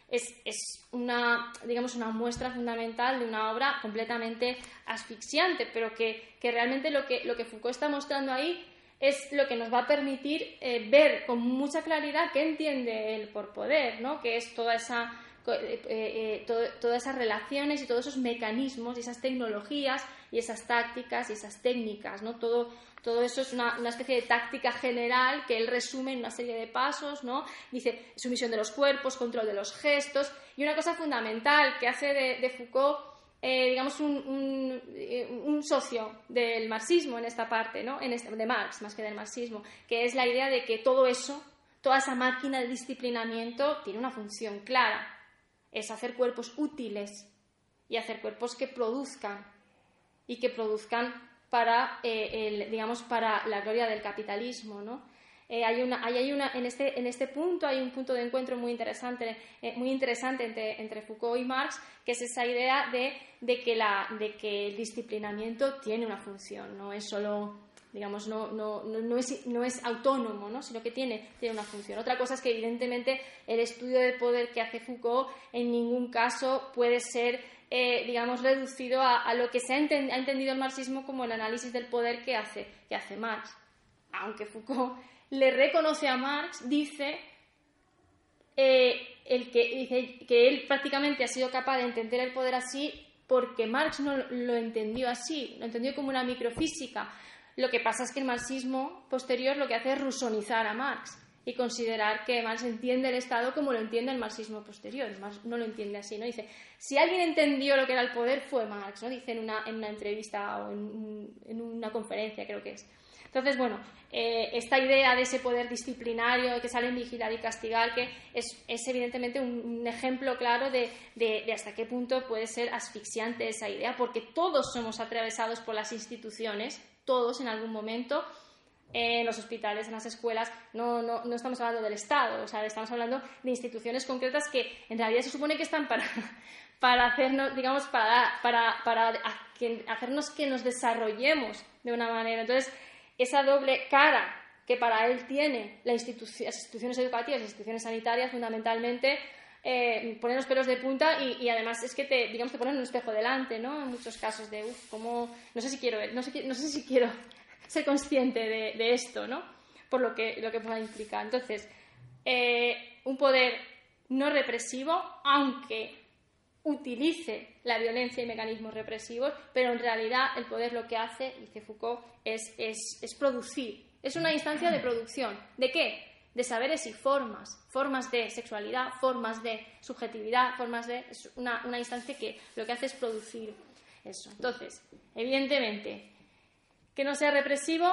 es, es, una, digamos, una muestra fundamental de una obra completamente asfixiante, pero que, que realmente lo que, lo que Foucault está mostrando ahí es lo que nos va a permitir eh, ver con mucha claridad qué entiende él por poder, ¿no? que es toda esa, eh, eh, todas esas relaciones y todos esos mecanismos y esas tecnologías y esas tácticas y esas técnicas. ¿no? Todo, todo eso es una, una, especie de táctica general que él resume en una serie de pasos. ¿no? Dice sumisión de los cuerpos, control de los gestos y una cosa fundamental que hace de, de Foucault eh, digamos, eh, un, socio del marxismo en esta parte, ¿no? en este, de Marx más que del marxismo, que es la idea de que todo eso, toda esa máquina de disciplinamiento tiene una función clara, es hacer cuerpos útiles y hacer cuerpos que produzcan y que produzcan para, eh, el, digamos, para la gloria del capitalismo, ¿no? Eh, hay una, hay, una, en, este, en este punto hay un punto de encuentro muy interesante, eh, muy interesante entre, entre, Foucault y Marx, que es esa idea de, de, que la, de, que el disciplinamiento tiene una función, no es solo, digamos, no, no, no, es, no es autónomo, ¿no? sino que tiene, tiene una función. Otra cosa es que, evidentemente, el estudio del poder que hace Foucault en ningún caso puede ser eh, digamos, reducido a, lo que se ha, ha, entendido el marxismo como el análisis del poder que hace, que hace Marx. Aunque Foucault le reconoce a Marx, dice, eh, el que, dice que él prácticamente ha sido capaz de entender el poder así porque Marx no lo entendió así, lo entendió como una microfísica. Lo que pasa es que el marxismo posterior lo que hace es rusonizar a Marx y considerar que Marx entiende el Estado como lo entiende el marxismo posterior. Marx no lo entiende así, ¿no? Dice, si alguien entendió lo que era el poder fue Marx, ¿no? Dice en una, en una entrevista o en, en una conferencia, creo que es. Entonces, bueno, eh, esta idea de ese poder disciplinario que sale en vigilar y castigar, que es, evidentemente un, ejemplo claro de, hasta qué punto puede ser asfixiante esa idea, porque todos somos atravesados por las instituciones, todos en algún momento, en los hospitales, en las escuelas, no, no, no, estamos hablando del Estado, o sea, estamos hablando de instituciones concretas que en realidad se supone que están para, *laughs* para hacernos, digamos, para, para, para hacernos que nos desarrollemos de una manera. Entonces, esa doble cara que para él tiene las instituciones educativas, las instituciones sanitarias, fundamentalmente, eh, ponen los pelos de punta y, además es que te, digamos, te ponen un espejo delante, ¿no? En muchos casos de, uff, como, no sé si quiero, no sé, no sé si quiero *laughs* ser consciente de, esto, ¿no? Por lo que, lo que pueda implicar. Entonces, eh, un poder no represivo, aunque utilice la violencia y mecanismos represivos, pero en realidad el poder lo que hace, dice Foucault, es, es, producir. Es una instancia de producción. ¿De qué? De saberes y formas, formas de sexualidad, formas de subjetividad, formas de... Es una, instancia que lo que hace es producir eso. Entonces, evidentemente, que no sea represivo,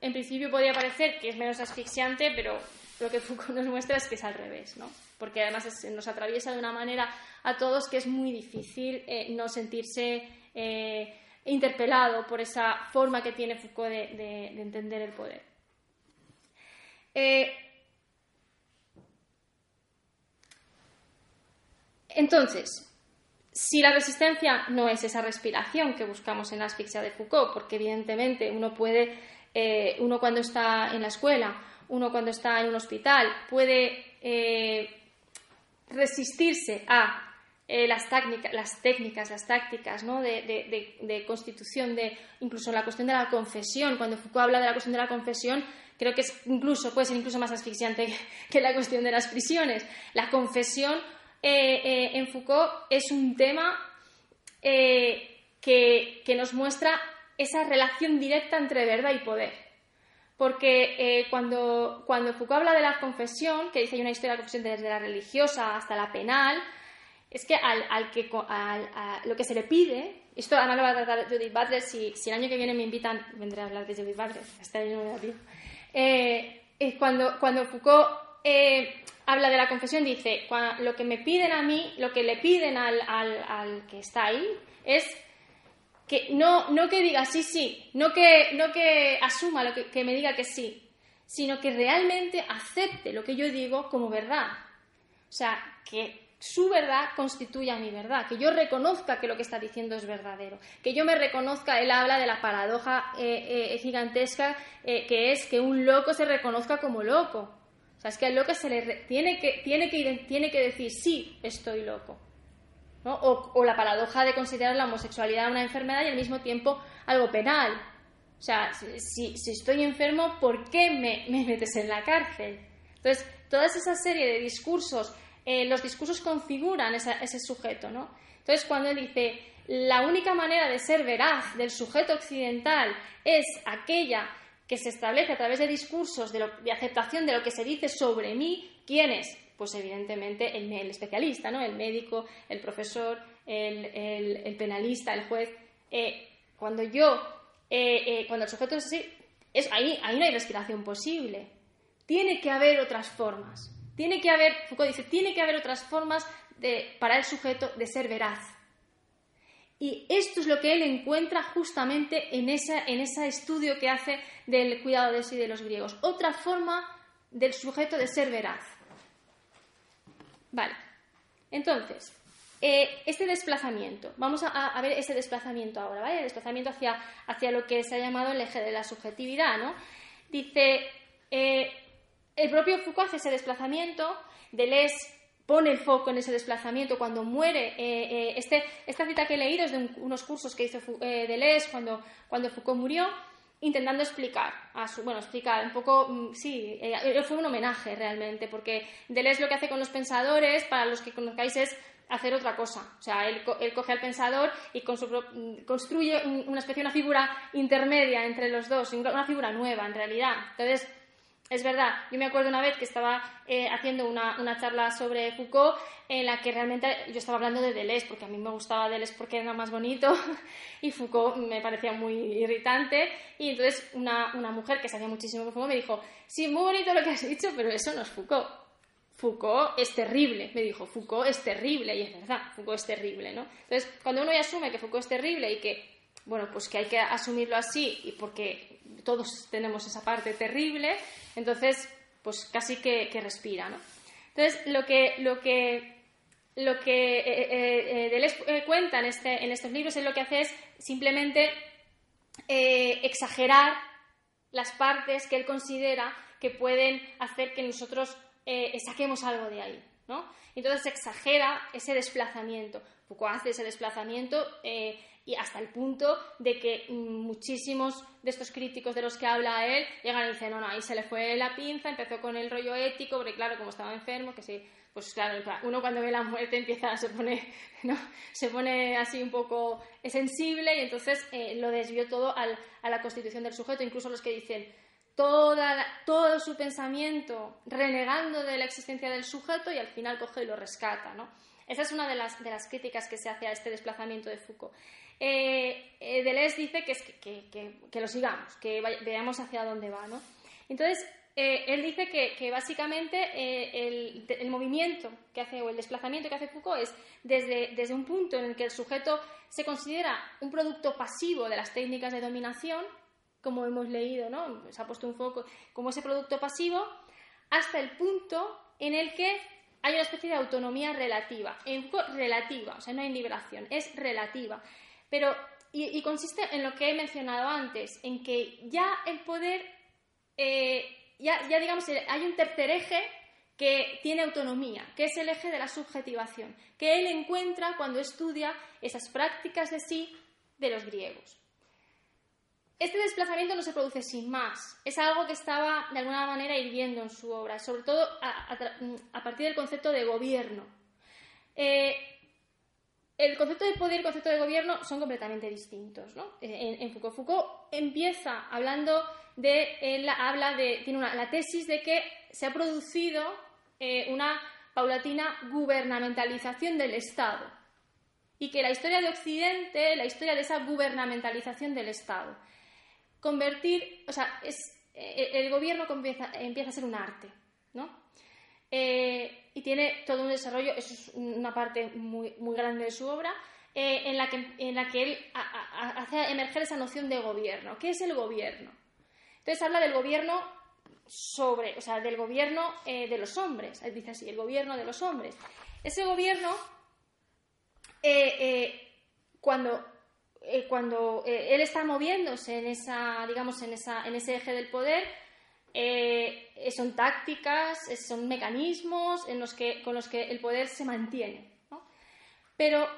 en principio podría parecer que es menos asfixiante, pero lo que *laughs* Foucault nos muestra es que es al revés, ¿no? Porque además nos atraviesa de una manera a todos que es muy difícil eh, no sentirse eh, interpelado por esa forma que tiene Foucault de, entender el poder. Eh, entonces, si la resistencia no es esa respiración que buscamos en la asfixia de Foucault, porque evidentemente uno puede, uno cuando está en la escuela, uno cuando está en un hospital, puede resistirse a eh, las, técnicas, las técnicas, las tácticas ¿no? de, constitución, de incluso la cuestión de la confesión. Cuando Foucault habla de la cuestión de la confesión, creo que es incluso, puede ser incluso más asfixiante *laughs* que la cuestión de las prisiones. La confesión eh, eh, en Foucault es un tema que, que, nos muestra esa relación directa entre verdad y poder. Porque cuando, cuando Foucault habla de la confesión, que dice hay una historia de la confesión desde la religiosa hasta la penal, es que al, al que al, a lo que se le pide, esto además lo va a tratar Judith Butler, si, si, el año que viene me invitan, vendré a hablar de Judith Butler, este año no me eh, cuando, cuando Foucault eh, habla de la confesión, dice, lo que me piden a mí, lo que le piden al, al, al que está ahí, es que no, no que diga sí, sí, no que, no que asuma lo que, que me diga que sí, sino que realmente acepte lo que yo digo como verdad. O sea, que su verdad constituya mi verdad, que yo reconozca que lo que está diciendo es verdadero, que yo me reconozca, él habla de la paradoja eh, eh, gigantesca eh, que es que un loco se reconozca como loco. O sea, es que al loco se le tiene, que, tiene, que, tiene que decir, sí, estoy loco. O, la paradoja de considerar la homosexualidad una enfermedad y al mismo tiempo algo penal. O sea, si, estoy enfermo, ¿por qué me, me metes en la cárcel? Entonces, toda esa serie de discursos eh, los discursos configuran ese sujeto, ¿no? Entonces, cuando él dice, la única manera de ser veraz del sujeto occidental es aquella que se establece a través de discursos de, aceptación de lo que se dice sobre mí, ¿quién es? Pues evidentemente el, especialista, ¿no? El médico, el profesor, el, penalista, el juez. Eh, cuando yo, eh, cuando el sujeto es así, ahí no hay respiración posible. Tiene que haber otras formas. Tiene que haber, Foucault dice, tiene que haber otras formas de, para el sujeto de ser veraz. Y esto es lo que él encuentra justamente en, esa, en ese estudio que hace del cuidado de sí de los griegos. Otra forma del sujeto de ser veraz. Vale. Entonces, eh, este desplazamiento, vamos a, ver ese desplazamiento ahora, ¿vale? El desplazamiento hacia, hacia lo que se ha llamado el eje de la subjetividad, ¿no? Dice, eh, el propio Foucault hace ese desplazamiento, Deleuze pone el foco en ese desplazamiento cuando muere. Eh, eh, este, esta cita que he leído es de unos cursos que hizo eh, Deleuze cuando, cuando Foucault murió, intentando explicar, a su, bueno, explicar un poco, mm, sí, fue un homenaje realmente, porque Deleuze lo que hace con los pensadores, para los que conozcáis, es hacer otra cosa. O sea, él, coge al pensador y mm, construye una especie, una figura intermedia entre los dos, una figura nueva en realidad. Entonces, es verdad, yo me acuerdo una vez que estaba eh, haciendo una, charla sobre Foucault en la que realmente yo estaba hablando de Deleuze, porque a mí me gustaba Deleuze porque era más bonito *laughs* y Foucault me parecía muy irritante. Y entonces una, mujer que sabía muchísimo de Foucault me dijo, sí, muy bonito lo que has dicho, pero eso no es Foucault. Foucault es terrible, me dijo, Foucault es terrible, y es verdad, Foucault es terrible, ¿no? Entonces, cuando uno ya asume que Foucault es terrible y que, bueno, pues que hay que asumirlo así, y porque todos tenemos esa parte terrible, entonces, pues casi que, respira, ¿no? Entonces, lo que, lo que, lo que eh, eh, eh, eh cuenta en, este, en estos libros es lo que hace es simplemente exagerar las partes que él considera que pueden hacer que nosotros saquemos algo de ahí, ¿no? Entonces exagera ese desplazamiento. Foucault hace ese desplazamiento y hasta el punto de que muchísimos de estos críticos de los que habla él llegan y dicen, no, no, ahí se le fue la pinza, empezó con el rollo ético, porque claro, como estaba enfermo, que sí, pues claro, uno cuando ve la muerte empieza, se pone, *laughs* ¿no? se pone así un poco sensible y entonces eh, lo desvió todo al, a la constitución del sujeto, incluso los que dicen toda, todo su pensamiento renegando de la existencia del sujeto y al final coge y lo rescata, ¿no? Esa es una de las, de las críticas que se hace a este desplazamiento de Foucault. Eh, eh, Deleuze dice que, que, lo sigamos, que veamos hacia dónde va. ¿no? Entonces, eh, él dice que, básicamente el, movimiento que hace o el desplazamiento que hace Foucault es desde, desde un punto en el que el sujeto se considera un producto pasivo de las técnicas de dominación, como hemos leído, ¿no? se ha puesto un foco como ese producto pasivo, hasta el punto en el que hay una especie de autonomía relativa, en relativa, o sea, no hay liberación, es relativa. Pero, y, consiste en lo que he mencionado antes, en que ya el poder, eh, ya, ya digamos, hay un tercer eje que tiene autonomía, que es el eje de la subjetivación, que él encuentra cuando estudia esas prácticas de sí de los griegos. Este desplazamiento no se produce sin más, es algo que estaba de alguna manera hirviendo en su obra, sobre todo a, partir del concepto de gobierno. Eh, el concepto de poder y el concepto de gobierno son completamente distintos. ¿no? En, Foucault, Foucault empieza hablando de, habla de, tiene una, la tesis de que se ha producido eh, una paulatina gubernamentalización del Estado y que la historia de Occidente, la historia de esa gubernamentalización del Estado, convertir, o sea, es, eh, el gobierno empieza, a ser un arte, ¿no? Eh, y tiene todo un desarrollo, eso es una parte muy, muy grande de su obra, eh, en, la que, en la que él hace emerger esa noción de gobierno. ¿Qué es el gobierno? Entonces habla del gobierno sobre, o sea, del gobierno de los hombres, dice así, el gobierno de los hombres. Ese gobierno, cuando, cuando él está moviéndose en esa, digamos, en, esa, en ese eje del poder, son tácticas, son mecanismos en los que, con los que el poder se mantiene. Pero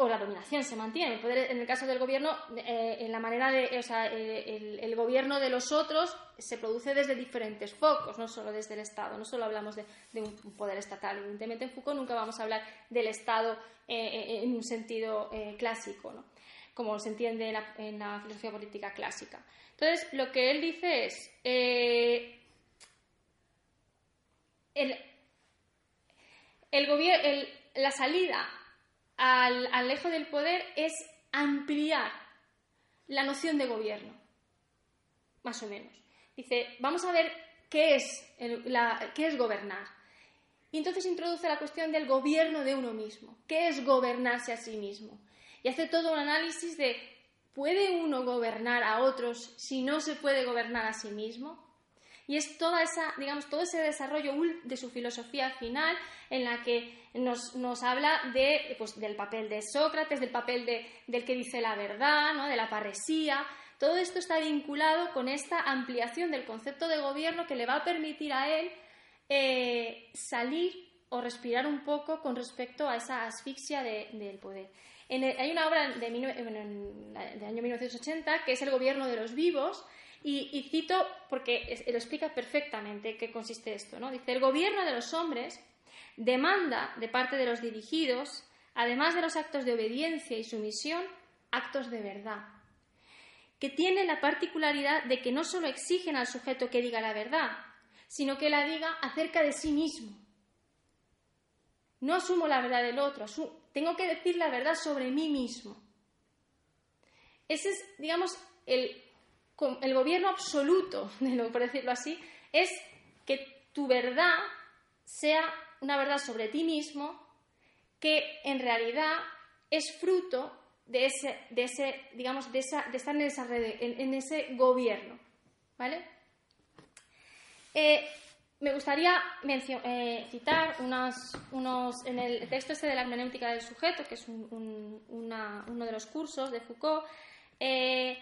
o la dominación se mantiene. El poder, en el caso del gobierno, eh, en la manera de, o sea, eh, el, gobierno de los otros se produce desde diferentes focos, no solo desde el Estado. No solo hablamos de, un poder estatal. Evidentemente, en Foucault nunca vamos a hablar del Estado eh, en un sentido clásico, ¿no? Como se entiende en la, filosofía política clásica. Entonces, lo que él dice es el, el, la salida al, al eje del poder es ampliar la noción de gobierno, más o menos. Dice, vamos a ver qué es, qué es gobernar. Y entonces introduce la cuestión del gobierno de uno mismo. ¿Qué es gobernarse a sí mismo? Y hace todo un análisis de, ¿puede uno gobernar a otros si no se puede gobernar a sí mismo? Y es toda esa, digamos, todo ese desarrollo de su filosofía final en la que nos, nos habla de, pues, del papel de Sócrates, del papel de, del que dice la verdad, ¿no? de la parresía. Todo esto está vinculado con esta ampliación del concepto de gobierno que le va a permitir a él eh, salir o respirar un poco con respecto a esa asfixia del poder. Hay una obra de, de año 1980 que es El gobierno de los vivos, y, cito porque lo explica perfectamente qué consiste esto. ¿no? Dice, el gobierno de los hombres demanda de parte de los dirigidos, además de los actos de obediencia y sumisión, actos de verdad, que tienen la particularidad de que no solo exigen al sujeto que diga la verdad, sino que la diga acerca de sí mismo. No asumo la verdad del otro, tengo que decir la verdad sobre mí mismo. Ese es, digamos, el, gobierno absoluto, *laughs* por decirlo así, es que tu verdad sea una verdad sobre ti mismo que en realidad es fruto de ese, de ese digamos, de, esa, de estar en, esa en, ese gobierno. ¿Vale? Eh, me gustaría eh, citar unos, en el texto este de la hermenéutica del sujeto, que es uno de los cursos de Foucault, eh,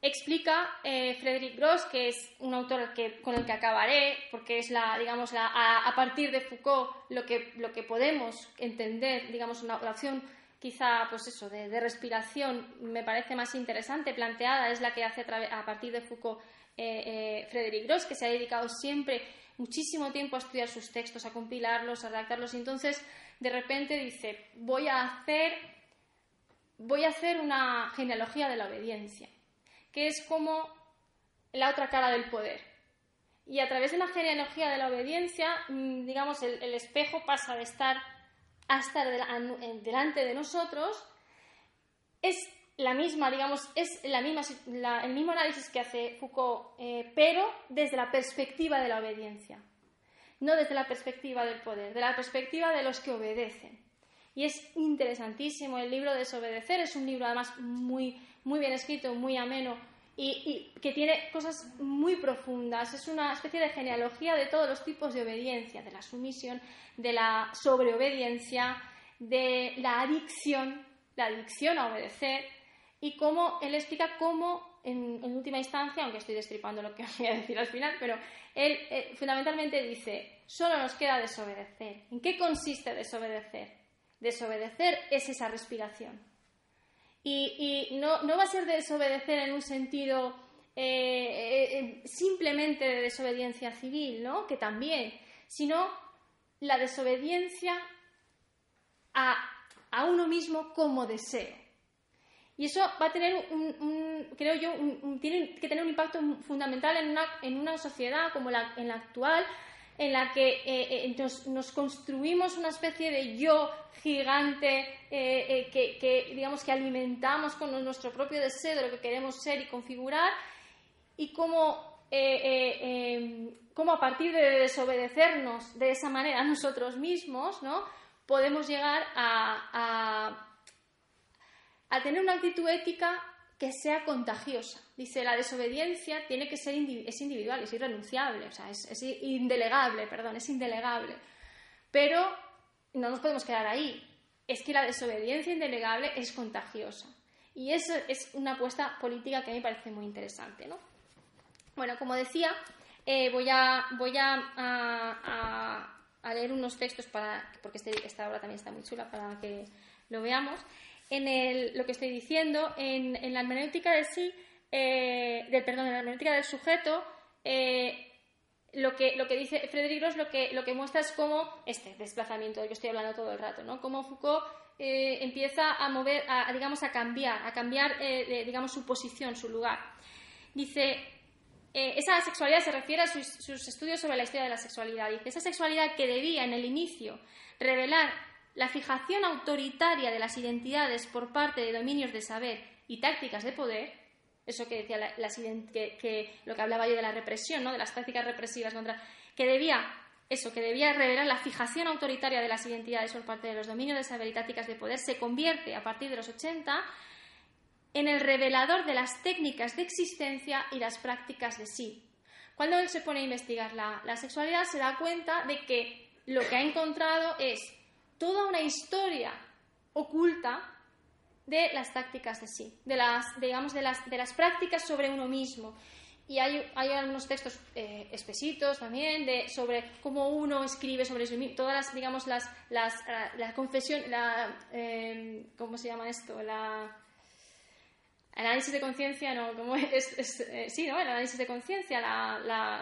explica eh, Frederick Gross, que es un autor que, con el que acabaré, porque es la, digamos, a, partir de Foucault lo que, lo que podemos entender, digamos, una oración quizá, pues eso, de, respiración me parece más interesante, planteada, es la que hace a, partir de Foucault eh, eh, Frederick Gross, que se ha dedicado siempre muchísimo tiempo a estudiar sus textos, a compilarlos, a redactarlos, entonces de repente dice, voy a hacer, voy a hacer una genealogía de la obediencia que es como la otra cara del poder. Y a través de la genealogía de la obediencia, mm, digamos, el, espejo pasa de estar a estar delante de nosotros, la misma, digamos, es la misma, el mismo análisis que hace Foucault, eh, pero desde la perspectiva de la obediencia, no desde la perspectiva del poder, de la perspectiva de los que obedecen. Y es interesantísimo el libro Desobedecer, es un libro además muy, muy bien escrito, muy ameno y, que tiene cosas muy profundas. Es una especie de genealogía de todos los tipos de obediencia, de la sumisión, de la sobreobediencia, de la adicción, la adicción a obedecer, y cómo él explica cómo, en, última instancia, aunque estoy destripando lo que *laughs* voy a decir al final, pero él eh, fundamentalmente dice, solo nos queda desobedecer. ¿En qué consiste desobedecer? Desobedecer es esa respiración y, no, va a ser desobedecer en un sentido eh, eh, simplemente de desobediencia civil, ¿no? que también, sino la desobediencia a, uno mismo como deseo. Y eso va a tener un, creo yo, tiene que tener un impacto fundamental en una, en una sociedad como la, en la actual, en la que eh, eh, nos, construimos una especie de yo gigante eh, que, digamos, que alimentamos con nuestro propio deseo de lo que queremos ser y configurar y cómo, em, a partir de desobedecernos de esa manera a *laughs* nosotros mismos ¿no? podemos llegar a tener una actitud ética que sea contagiosa. Dice, la desobediencia tiene que ser es individual, es irrenunciable, o sea, es, indelegable, perdón, es indelegable. Pero no nos podemos quedar ahí. Es que la desobediencia indelegable es contagiosa. Y eso es una apuesta política que a mí me parece muy interesante. ¿no? Bueno, como decía, eh, voy, a, voy a, leer unos textos para, porque este, esta obra también está muy chula para que lo veamos. En el, lo que estoy diciendo, en, la hermenéutica del sí, eh, del, perdón, en la hermenéutica del sujeto, eh, lo que, lo que dice Frederick Ross lo que, lo que muestra es cómo este desplazamiento del que estoy hablando todo el rato, ¿no? Cómo Foucault eh, empieza a mover, a, digamos, a cambiar, a cambiar, digamos, su posición, su lugar. Dice, esa sexualidad se refiere a sus, sus, estudios sobre la historia de la sexualidad. Dice, esa sexualidad que debía en el inicio revelar la fijación autoritaria de las identidades por parte de dominios de saber y tácticas de poder, eso que decía que, lo que hablaba yo de la represión, ¿no? de las tácticas represivas contra, que debía eso, que debía revelar la fijación autoritaria de las identidades por parte de los dominios de saber y tácticas de poder, se convierte a partir de los 80 en el revelador de las técnicas de existencia y las prácticas de sí. Cuando él se pone a investigar la, la sexualidad, se da cuenta de que lo que ha encontrado es toda una historia oculta de las tácticas de sí, de las, digamos, de las, de las prácticas sobre uno mismo. Y hay, hay algunos textos eh, espesitos también de, sobre cómo uno escribe sobre sí mismo, todas las, digamos, las, las, la, confesión, la, eh, ¿cómo se llama esto? La, análisis de conciencia, no, como es, es eh, sí, ¿no? El análisis de conciencia,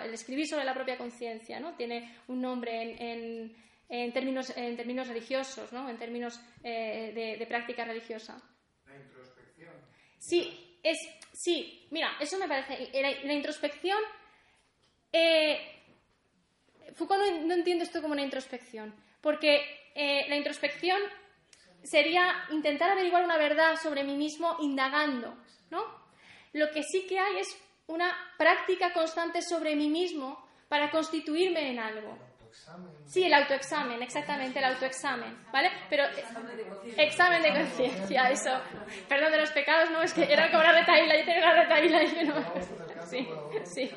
el escribir sobre la propia conciencia, ¿no? Tiene un nombre en, en, en, términos, en términos religiosos, ¿no? En términos eh, de, de práctica religiosa. Sí, es, sí, mira, eso me parece. La, introspección. Eh, Foucault no, entiende esto como una introspección, porque eh, la introspección sería intentar averiguar una verdad sobre mí mismo indagando, ¿no? Lo que sí que hay es una práctica constante sobre mí mismo para constituirme en algo. Sí, el autoexamen, exactamente, el autoexamen, ¿vale? Pero examen de conciencia, eso. Perdón de los pecados, no, es que era como la retaíla, yo tengo la retaíla y yo no. Sí, sí.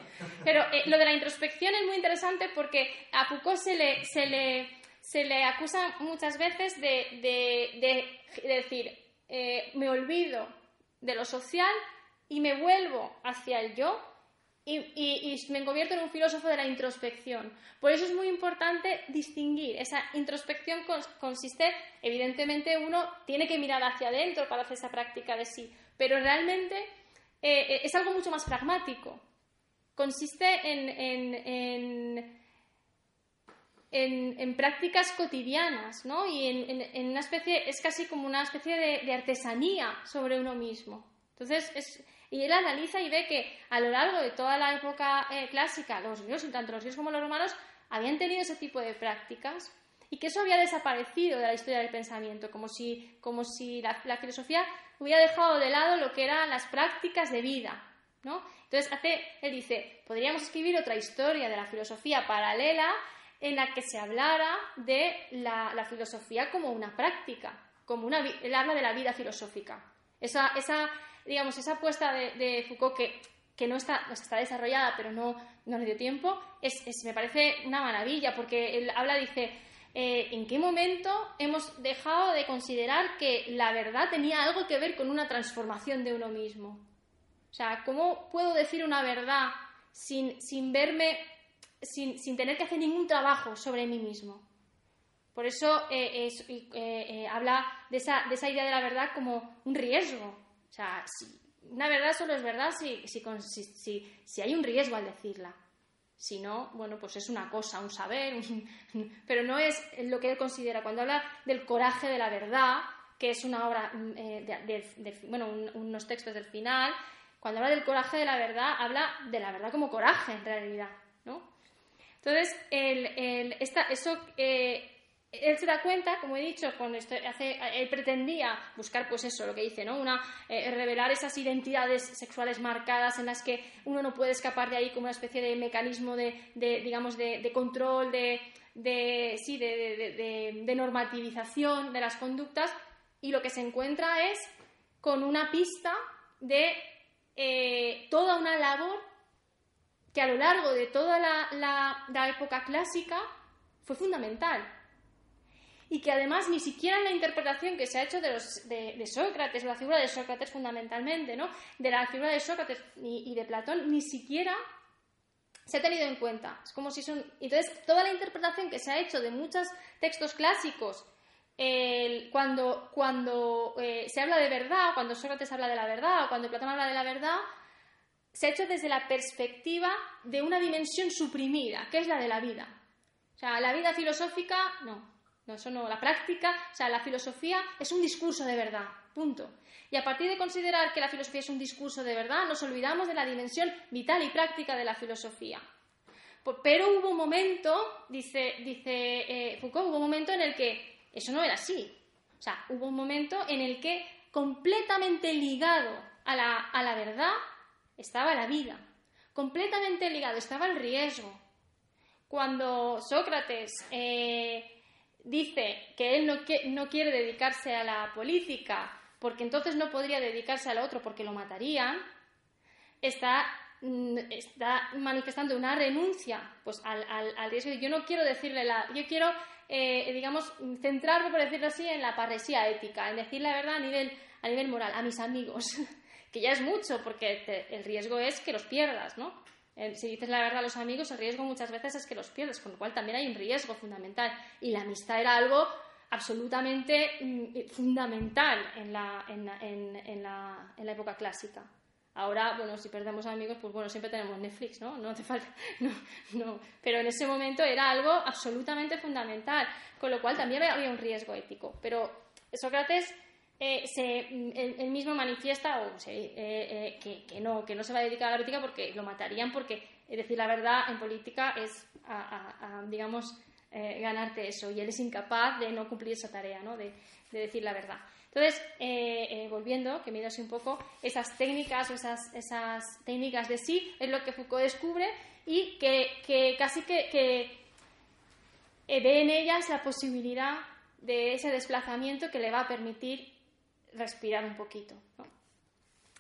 Pero eh, lo de la introspección es muy interesante porque a Foucault se le, se le, se le acusa muchas veces de, de, de, decir, eh, me olvido de lo social y me vuelvo hacia el yo y, me convierto en un filósofo de la introspección. Por eso es muy importante distinguir. Esa introspección consiste, evidentemente, uno tiene que mirar hacia adentro para hacer esa práctica de sí, pero realmente eh, eh, es algo mucho más pragmático. Consiste en, en, prácticas cotidianas, ¿no? Y en, una especie, es casi como una especie de, de artesanía sobre uno mismo. Entonces, es, y él analiza y ve que a lo largo de toda la época eh, clásica, los griegos, tanto los griegos como los romanos, habían tenido ese tipo de prácticas y que eso había desaparecido de la historia del pensamiento, como si, como si la, filosofía hubiera dejado de lado lo que eran las prácticas de vida. ¿no? Entonces, hace, él dice, podríamos escribir otra historia de la filosofía paralela en la que se hablara de la, filosofía como una práctica, como una, él habla de la vida filosófica. Esa, esa, digamos, esa apuesta de, Foucault que, que no está, está desarrollada, pero no, no le dio tiempo, es, me parece una maravilla, porque él habla, dice, eh, ¿en qué momento hemos dejado de considerar que la verdad tenía algo que ver con una transformación de uno mismo? O sea, ¿cómo puedo decir una verdad sin, sin verme, sin, sin, tener que hacer ningún trabajo sobre mí mismo? Por eso eh, eh, habla de esa, de esa idea de la verdad como un riesgo, o sea, una verdad solo es verdad si, si, hay un riesgo al decirla. Si no, bueno, pues es una cosa, un saber, *laughs* pero no es lo que él considera. Cuando habla del coraje de la verdad, que es una obra, mm, eh, de, bueno, unos textos del final, cuando habla del coraje de la verdad, habla de la verdad como coraje en realidad, ¿no? Entonces, el, eso eh, él se da cuenta, como he dicho, cuando hace, él pretendía buscar, pues eso, lo que dice, ¿no? Una, eh, revelar esas identidades sexuales marcadas en las que uno no puede escapar de ahí como una especie de mecanismo de, digamos, de, control, de, sí, de, normativización de las conductas, y lo que se encuentra es con una pista de eh, toda una labor que a lo largo de toda la, época clásica fue fundamental. Y que además ni siquiera en la interpretación que se ha hecho de, los, de, Sócrates, la figura de Sócrates fundamentalmente, ¿no? de la figura de Sócrates y, de Platón, ni siquiera se ha tenido en cuenta. Es como si son. Entonces, toda la interpretación que se ha hecho de muchos textos clásicos, cuando, cuando eh, se habla de verdad, cuando Sócrates habla de la verdad, o cuando Platón habla de la verdad, se ha hecho desde la perspectiva de una dimensión suprimida, que es la de la vida. O sea, la vida filosófica, no, no, eso no, la práctica, o sea, la filosofía es un discurso de verdad, punto. Y a partir de considerar que la filosofía es un discurso de verdad, nos olvidamos de la dimensión vital y práctica de la filosofía. Pero hubo un momento, dice, dice eh, Foucault, hubo un momento en el que eso no era así. O sea, hubo un momento en el que completamente ligado a la, a la verdad estaba la vida, completamente ligado, estaba el riesgo. Cuando Sócrates eh, dice que él no, no, quiere dedicarse a la política porque entonces no podría dedicarse al otro porque lo matarían, está, mm, está manifestando una renuncia pues, al, al, riesgo. Yo no quiero decirle la. Yo quiero, eh, digamos, centrarme, por decirlo así, en la parresía ética, en decir la verdad a nivel, a nivel moral, a mis amigos. *laughs* que ya es mucho, porque el riesgo es que los pierdas, ¿no? Eh, si dices la verdad a los amigos, el riesgo muchas veces es que los pierdes, con lo cual también hay un riesgo fundamental. Y la amistad era algo absolutamente mm, fundamental en la, en, la, época clásica. Ahora, bueno, si perdemos amigos, pues bueno, siempre tenemos Netflix, ¿no? No hace falta, *laughs* no, no. Pero en ese momento era algo absolutamente fundamental, con lo cual también había un riesgo ético. Pero Sócrates eh, mm, él, mismo manifiesta o eh, eh, que, no, se va a dedicar a la política porque lo matarían, porque decir la verdad en política es, digamos, ganarte eso. Y él es incapaz de no cumplir esa tarea, ¿no? de, decir la verdad. Entonces, volviendo, que miras un poco, esas técnicas o esas, esas técnicas de sí es lo que Foucault descubre y que, casi que, que ve en ellas la posibilidad de ese desplazamiento que le va a permitir respirar un poquito.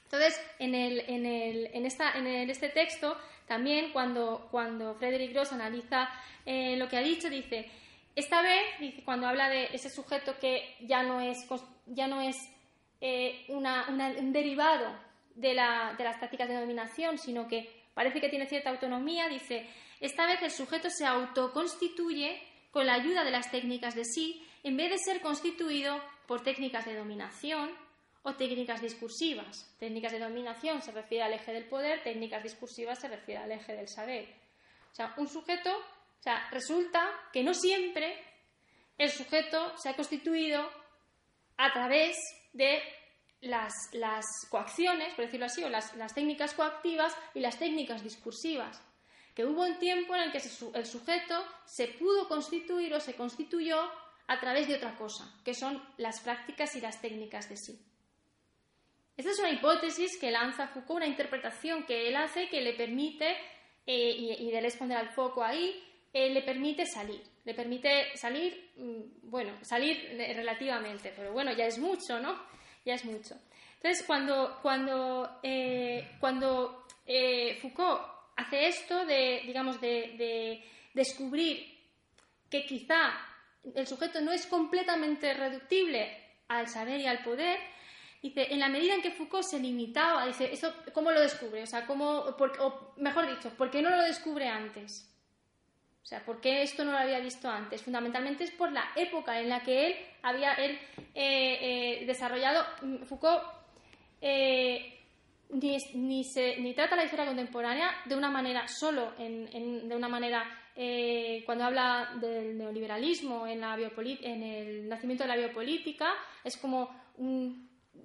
Entonces, en, el, en, el, en, esta, en este texto, también cuando, cuando Frederick Gross analiza eh, lo que ha dicho, dice, esta vez, dice, cuando habla de ese sujeto que ya no es, ya no es eh, un derivado de, la, de las tácticas de dominación, sino que parece que tiene cierta autonomía, dice, esta vez el sujeto se autoconstituye con la ayuda de las técnicas de sí, en vez de ser constituido por técnicas de dominación o técnicas discursivas. Técnicas de dominación se refiere al eje del poder, técnicas discursivas se refiere al eje del saber. O sea, un sujeto, o sea, resulta que no siempre el sujeto se ha constituido a través de las, coacciones, por decirlo así, o las, las, técnicas coactivas y las técnicas discursivas. Que hubo un tiempo en el que el sujeto se pudo constituir o se constituyó a través de otra cosa, que son las prácticas y las técnicas de sí. Esta es una hipótesis que lanza Foucault, una interpretación que él hace que le permite, eh, y, de él poner al foco ahí, eh, le permite salir. Le permite salir, mm, bueno, salir relativamente, pero bueno, ya es mucho, ¿no? Ya es mucho. Entonces, cuando, cuando, eh, cuando Foucault hace esto de, digamos, de descubrir que quizá el sujeto no es completamente reductible al saber y al poder, dice, en la medida en que Foucault se limitaba, dice, ¿eso cómo lo descubre? O sea, ¿cómo, o mejor dicho, ¿por qué no lo descubre antes? O sea, ¿por qué esto no lo había visto antes? Fundamentalmente es por la época en la que él había él, eh, eh, desarrollado. Mm, Foucault eh, ni, ni, se, ni, trata la historia contemporánea de una manera solo, en, de una manera eh, cuando habla del neoliberalismo en, la en el nacimiento de la biopolítica, es como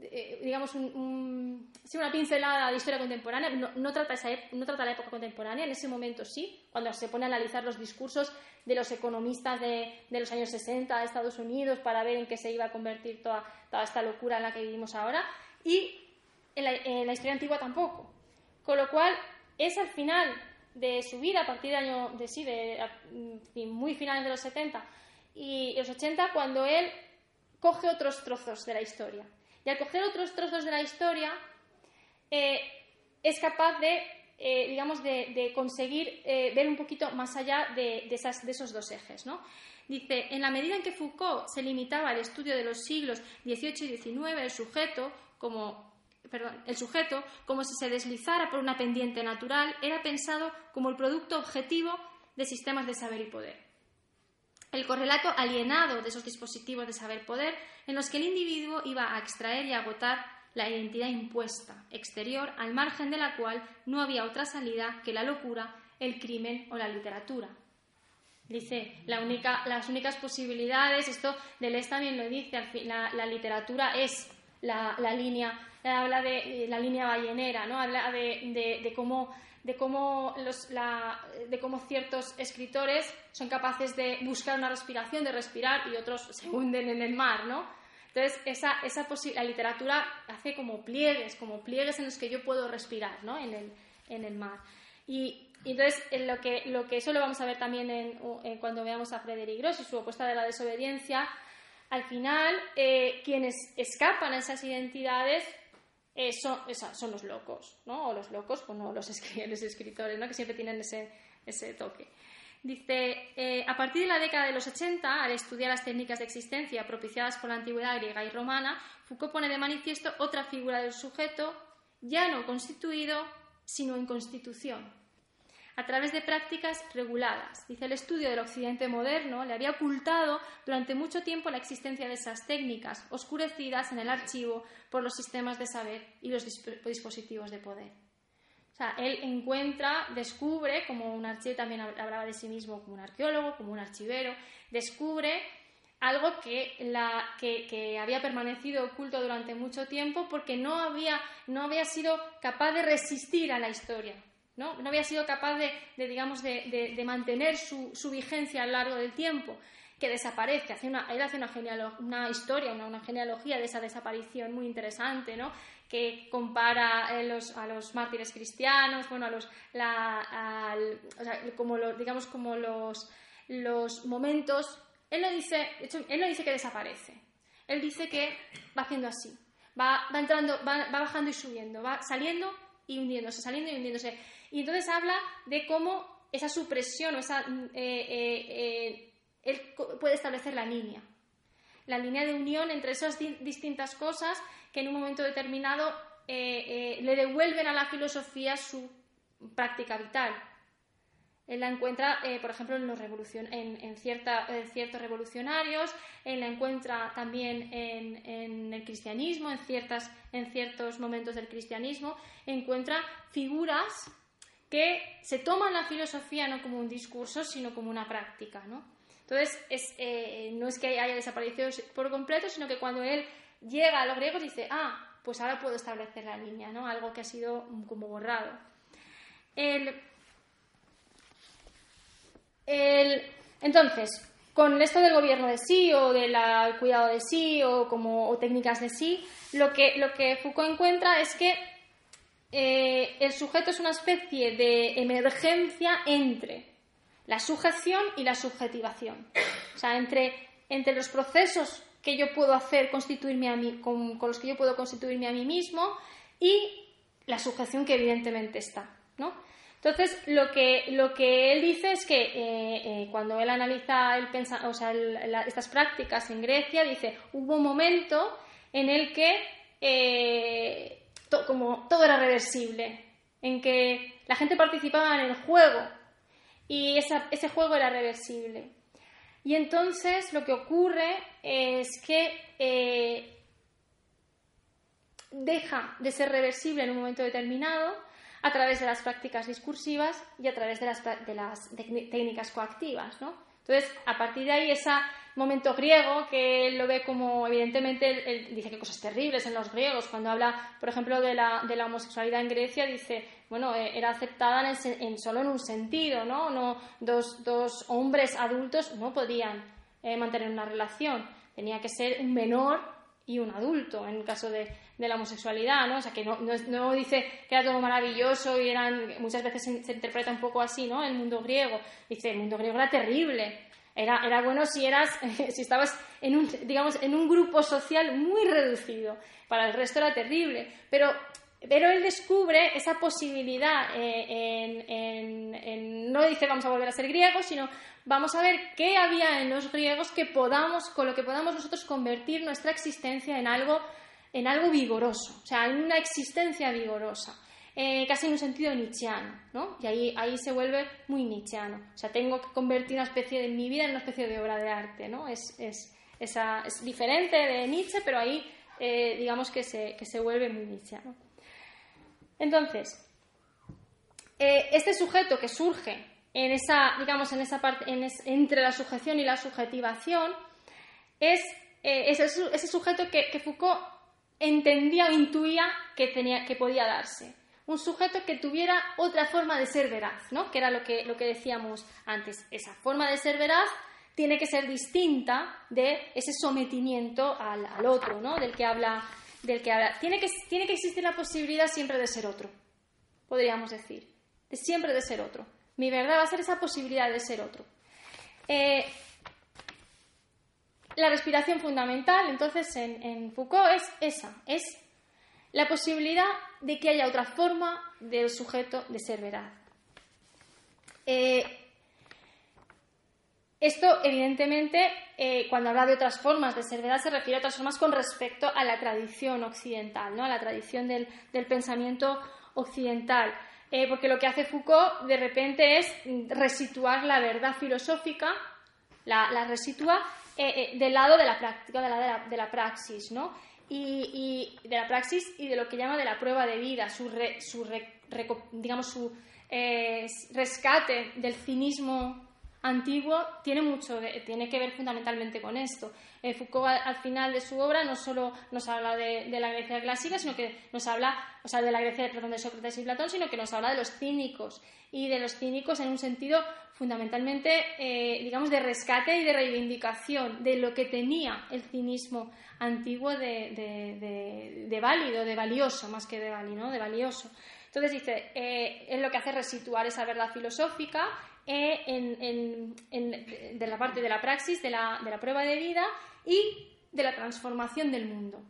eh, digamos un, una pincelada de historia contemporánea, no, trata esa, no trata la época contemporánea, en ese momento sí, cuando se pone a analizar los discursos de los economistas de, de los años 60 de Estados Unidos para ver en qué se iba a convertir toda, toda esta locura en la que vivimos ahora, y en la, en la historia antigua tampoco. Con lo cual, es al final de su vida a partir de año de sí, de, muy finales de los 70 y los 80 cuando él coge otros trozos de la historia. Y al coger otros trozos de la historia, eh, es capaz de, eh, digamos, de, conseguir ver un poquito más allá de, esas, de esos dos ejes. ¿no? Dice, en la medida en que Foucault se limitaba al estudio de los siglos XVIII y XIX, el sujeto, como Perdón, el sujeto, como si se deslizara por una pendiente natural, era pensado como el producto objetivo de sistemas de saber y poder. El correlato alienado de esos dispositivos de saber-poder en los que el individuo iba a extraer y agotar la identidad impuesta, exterior, al margen de la cual no había otra salida que la locura, el crimen o la literatura. Dice, las únicas posibilidades, esto Deleuze también lo dice, la, literatura es la, línea, habla de la línea ballenera, ¿no? habla de, cómo, de, cómo de cómo ciertos escritores son capaces de buscar una respiración, de respirar, y otros se hunden en el mar. ¿no? Entonces, esa, esa la literatura hace como pliegues, como pliegues en los que yo puedo respirar ¿no? en, el, en el mar. Y, entonces, lo que, lo que eso lo vamos a ver también en, cuando veamos a Frederick Gross y su opuesta de la desobediencia, al final, eh, quienes escapan a esas identidades eh, son, son, los locos, ¿no? O los locos, o no *laughs* los, escritores, ¿no? Que siempre tienen ese, ese toque. Dice, eh, a partir de la década de los 80, al estudiar las técnicas de existencia propiciadas por la antigüedad griega y romana, Foucault pone de manifiesto otra figura del sujeto, ya no constituido, sino en constitución, a través de prácticas reguladas. Dice, el estudio del occidente moderno le había ocultado durante mucho tiempo la existencia de esas técnicas, oscurecidas en el archivo por los sistemas de saber y los dispositivos de poder. O sea, él encuentra, descubre, como un archivo también hablaba de sí mismo como un arqueólogo, como un archivero, descubre algo que, la, que, había permanecido oculto durante mucho tiempo porque no había, no había sido capaz de resistir a la historia, ¿no? había sido capaz de, digamos, de, mantener su, vigencia a lo largo del tiempo, que desaparece. Hace una, él hace una, una historia, una, genealogía de esa desaparición muy interesante, ¿no? que compara a los, a los mártires cristianos, bueno, a los, la, como digamos, como los, los momentos. Él no, dice, él no dice que desaparece, él dice que va haciendo así, va, va entrando, va, va bajando y subiendo, va saliendo y hundiéndose, saliendo y hundiéndose. Y entonces habla de cómo esa supresión o esa, eh, eh, eh, él puede establecer la línea, la línea de unión entre esas distintas cosas que en un momento determinado le devuelven a la filosofía su práctica vital. Él la encuentra, por ejemplo, en, los en, ciertos revolucionarios, él la encuentra también en, en, el cristianismo, en, ciertas, en ciertos momentos del cristianismo, encuentra figuras que se toman la filosofía no como un discurso, sino como una práctica. ¿no? Entonces, eh, no es que haya desaparecido por completo, sino que cuando él llega a los griegos dice, ah, pues ahora puedo establecer la línea, ¿no? algo que ha sido como borrado. entonces, con esto del gobierno de sí o del cuidado de sí o, como, técnicas de sí, lo que, lo que Foucault encuentra es que eh, el sujeto es una especie de emergencia entre la sujeción y la subjetivación. O sea, entre, entre los procesos que yo puedo hacer constituirme a mí, con, los que yo puedo constituirme a mí mismo y la sujeción que evidentemente está. ¿no? Entonces, lo que, lo que él dice es que eh, eh, cuando él analiza estas prácticas en Grecia, dice, hubo un momento en el que como todo era reversible, en que la gente participaba en el juego y ese juego era reversible. Y entonces lo que ocurre es que eh, deja de ser reversible en un momento determinado a través de las prácticas discursivas y a través de las, de las técnicas coactivas. ¿no? Entonces, a partir de ahí, ese momento griego, que él lo ve como, evidentemente, él, dice que cosas terribles en los griegos, cuando habla, por ejemplo, de la, de la homosexualidad en Grecia, dice, bueno, eh, era aceptada en, solo en un sentido, ¿no? no dos, dos hombres adultos no podían eh, mantener una relación, tenía que ser un menor y un adulto en el caso de, de la homosexualidad, ¿no? O sea, que no, no, dice que era todo maravilloso y eran, muchas veces se, interpreta un poco así, ¿no? El mundo griego. Dice, el mundo griego era terrible. Era, era bueno si eras, *laughs* si estabas en un, digamos, en un grupo social muy reducido. Para el resto era terrible. Pero pero él descubre esa posibilidad eh, en, no dice vamos a volver a ser griegos, sino vamos a ver qué había en los griegos que podamos, con lo que podamos nosotros convertir nuestra existencia en algo, en algo vigoroso, o sea, en una existencia vigorosa. Eh, casi en un sentido nietzscheano, ¿no? Y ahí, ahí se vuelve muy nietzscheano. O sea, tengo que convertir una especie de mi vida en una especie de obra de arte, ¿no? Es, es, es diferente de Nietzsche, pero ahí eh, digamos que se, que se vuelve muy nietzscheano. Entonces, eh, este sujeto que surge en esa, digamos, en esa parte, entre la sujeción y la subjetivación, es, ese, sujeto que, Foucault entendía o intuía que, tenía, que podía darse. Un sujeto que tuviera otra forma de ser veraz, ¿no? que era lo que, lo que decíamos antes. Esa forma de ser veraz tiene que ser distinta de ese sometimiento al, al otro, ¿no? del que habla del que habla. Tiene que, tiene que existir la posibilidad siempre de ser otro, podríamos decir, de siempre de ser otro. Mi verdad va a ser esa posibilidad de ser otro. Eh, la respiración fundamental, entonces, en, Foucault es esa, es la posibilidad de que haya otra forma del sujeto de ser veraz. Eh, esto, evidentemente, eh, cuando habla de otras formas de ser verdad, se refiere a otras formas con respecto a la tradición occidental, ¿no? a la tradición del, pensamiento occidental. Eh, porque lo que hace Foucault de repente es resituar la verdad filosófica, la, resitúa eh, del lado de la práctica, de la, de la, praxis, ¿no? Y, de la praxis y de lo que llama de la prueba de vida, su, su digamos, su rescate del cinismo antiguo tiene mucho, tiene que ver fundamentalmente con esto. Eh, Foucault al, final de su obra no solo nos habla de, la Grecia clásica, sino que nos habla, o sea, de la Grecia, de Sócrates y Platón, sino que nos habla de los cínicos y de los cínicos en un sentido fundamentalmente, eh, digamos, de rescate y de reivindicación de lo que tenía el cinismo antiguo de, válido, de valioso, más que de válido, ¿no? de valioso. Entonces dice, eh, es lo que hace resituar esa verdad filosófica en, de la parte de la praxis, de la, de la prueba de vida y de la transformación del mundo.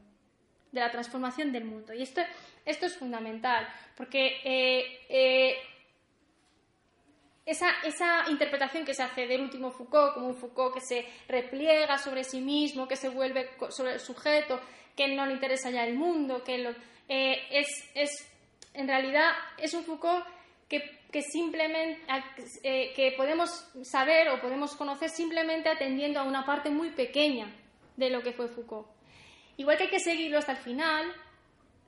De la transformación del mundo. Y esto, esto es fundamental, porque eh, eh, esa, esa, interpretación que se hace del último Foucault, como un Foucault que se repliega sobre sí mismo, que se vuelve sobre el sujeto, que no le interesa ya el mundo, que eh, es, es, en realidad es un Foucault que que simplemente eh, que podemos saber o podemos conocer simplemente atendiendo a una parte muy pequeña de lo que fue Foucault. Igual que hay que seguirlo hasta el final,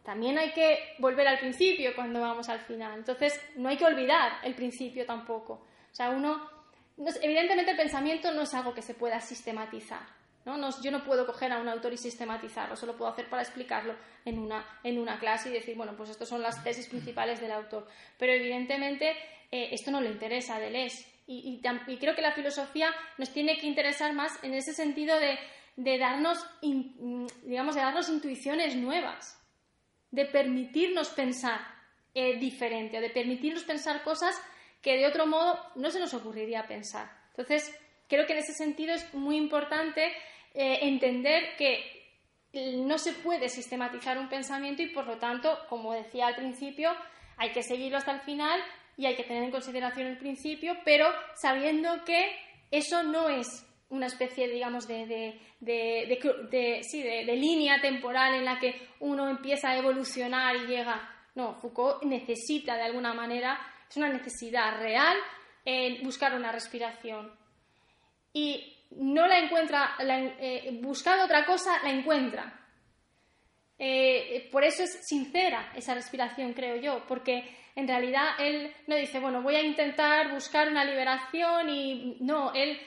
también hay que volver al principio cuando vamos al final. Entonces, no hay que olvidar el principio tampoco. O sea, uno, evidentemente el pensamiento no es algo que se pueda sistematizar. ¿no? yo no puedo coger a un autor y sistematizarlo, solo puedo hacer para explicarlo en una, en una clase y decir, bueno, pues estas son las tesis principales del autor. Pero evidentemente eh, esto no le interesa a Deleuze. Y, y, creo que la filosofía nos tiene que interesar más en ese sentido de, de darnos, digamos, de darnos intuiciones nuevas, de permitirnos pensar eh, diferente, de permitirnos pensar cosas que de otro modo no se nos ocurriría pensar. Entonces, creo que en ese sentido es muy importante eh, entender que no se puede sistematizar un pensamiento y por lo tanto, como decía al principio, hay que seguirlo hasta el final y hay que tener en consideración el principio, pero sabiendo que eso no es una especie, digamos, de, de, línea temporal en la que uno empieza a evolucionar y llega. No, Foucault necesita de alguna manera, es una necesidad real buscar una respiración. Y no la encuentra, eh, buscando otra cosa, la encuentra. Eh, por eso es sincera esa respiración, creo yo, porque en realidad él no dice, bueno, voy a intentar buscar una liberación y no, él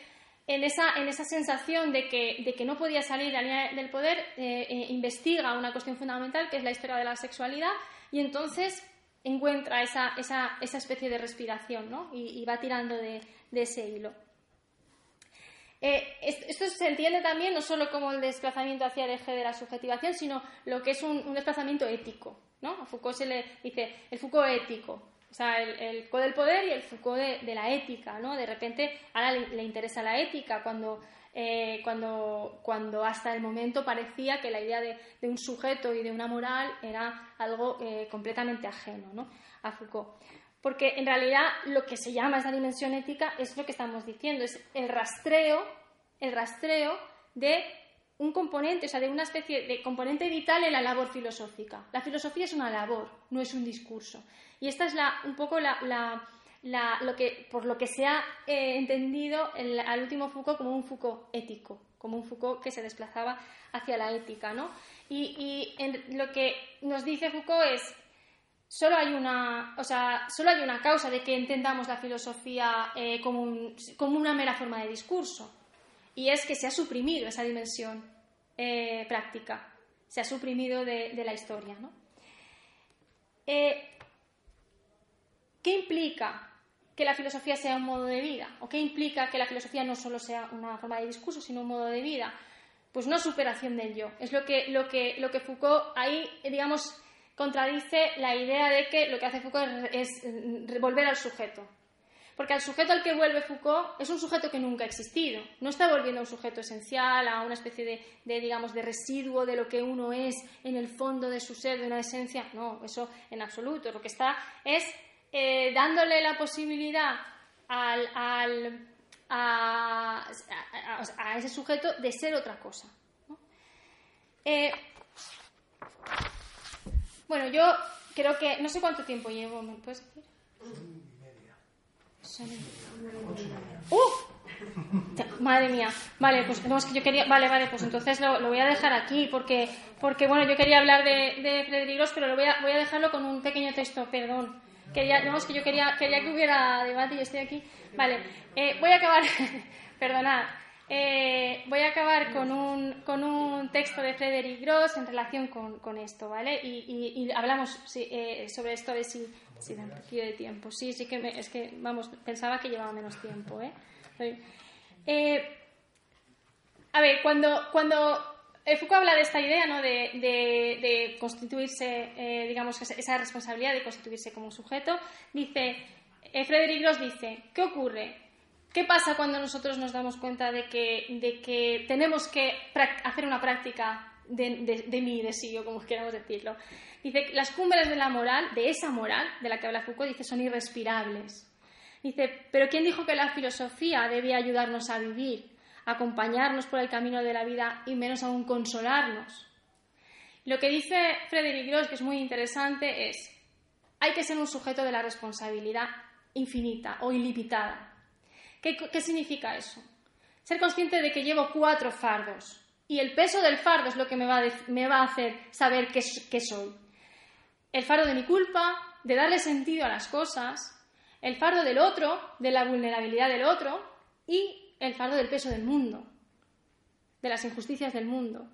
en esa, en esa sensación de que, de que no podía salir de la línea del poder, eh, investiga una cuestión fundamental que es la historia de la sexualidad y entonces encuentra esa, esa, esa especie de respiración ¿no? y, va tirando de ese hilo. Eh, esto se entiende también no solo como el desplazamiento hacia el eje de la subjetivación, sino lo que es un, desplazamiento ético. ¿no? A Foucault se le dice el Foucault ético, sea, el, Foucault del poder y el Foucault de, la ética. ¿no? De repente, ahora le, interesa la ética cuando eh, cuando, cuando hasta el momento parecía que la idea de, un sujeto y de una moral era algo eh, completamente ajeno ¿no? a Foucault. Porque en realidad lo que se llama esa dimensión ética es lo que estamos diciendo, es el rastreo, el rastreo de un componente, o sea, de una especie de componente vital en la labor filosófica. La filosofía es una labor, no es un discurso. Y esta es la, un poco la, lo que, por lo que se ha eh, entendido al último Foucault como un Foucault ético, como un Foucault que se desplazaba hacia la ética. ¿no? Y, lo que nos dice Foucault es, solo hay una, o sea, solo hay una causa de que entendamos la filosofía eh, como, como una mera forma de discurso y es que se ha suprimido esa dimensión eh, práctica, se ha suprimido de, la historia. ¿no? Eh, ¿Qué implica que la filosofía sea un modo de vida? ¿O qué implica que la filosofía no solo sea una forma de discurso, sino un modo de vida? Pues una superación del yo. Es lo que, lo que, lo que Foucault ahí, digamos, contradice la idea de que lo que hace Foucault es, es volver al sujeto. Porque al sujeto al que vuelve Foucault es un sujeto que nunca ha existido. No está volviendo a un sujeto esencial, a una especie de, digamos, de residuo de lo que uno es en el fondo de su ser, de una esencia. No, eso en absoluto. Lo que está es eh, dándole la posibilidad al, a, ese sujeto de ser otra cosa. Eh, bueno, yo creo que. No sé cuánto tiempo llevo, ¿me puedes decir? ¡Uh! Madre mía. Vale, pues no, que yo quería. Vale, vale, pues entonces lo, voy a dejar aquí porque, porque bueno, yo quería hablar de, de Frederick pero lo voy a, voy a dejarlo con un pequeño texto, perdón. Quería, no, que yo quería, quería que hubiera debate y estoy aquí. Vale, eh, voy a acabar. *laughs* perdonad. Eh, voy a acabar con un, con un texto de Frederick Gross en relación con, con esto, ¿vale? Y, y, hablamos eh, sobre esto de si, si da un de tiempo. Sí, sí que es que, vamos, pensaba que llevaba menos tiempo, ¿eh? eh a ver, cuando, cuando Foucault habla de esta idea, ¿no? De, de, de constituirse, digamos, esa responsabilidad de constituirse como sujeto, dice, Frederick Gross dice, ¿qué ocurre? ¿Qué pasa cuando nosotros nos damos cuenta de que, tenemos que hacer una práctica de, de, mí, de sí, o como queramos decirlo? Dice, las cumbres de la moral, de esa moral de la que habla Foucault, dice, son irrespirables. Dice, pero ¿quién dijo que la filosofía debía ayudarnos a vivir, acompañarnos por el camino de la vida y menos aún consolarnos? Lo que dice Frederick Gross, que es muy interesante, es, hay que ser un sujeto de la responsabilidad infinita o ilimitada. ¿Qué, significa eso? Ser consciente de que llevo cuatro fardos y el peso del fardo es lo que me va a, hacer saber qué, soy. El fardo de mi culpa, de darle sentido a las cosas, el fardo del otro, de la vulnerabilidad del otro y el fardo del peso del mundo, de las injusticias del mundo.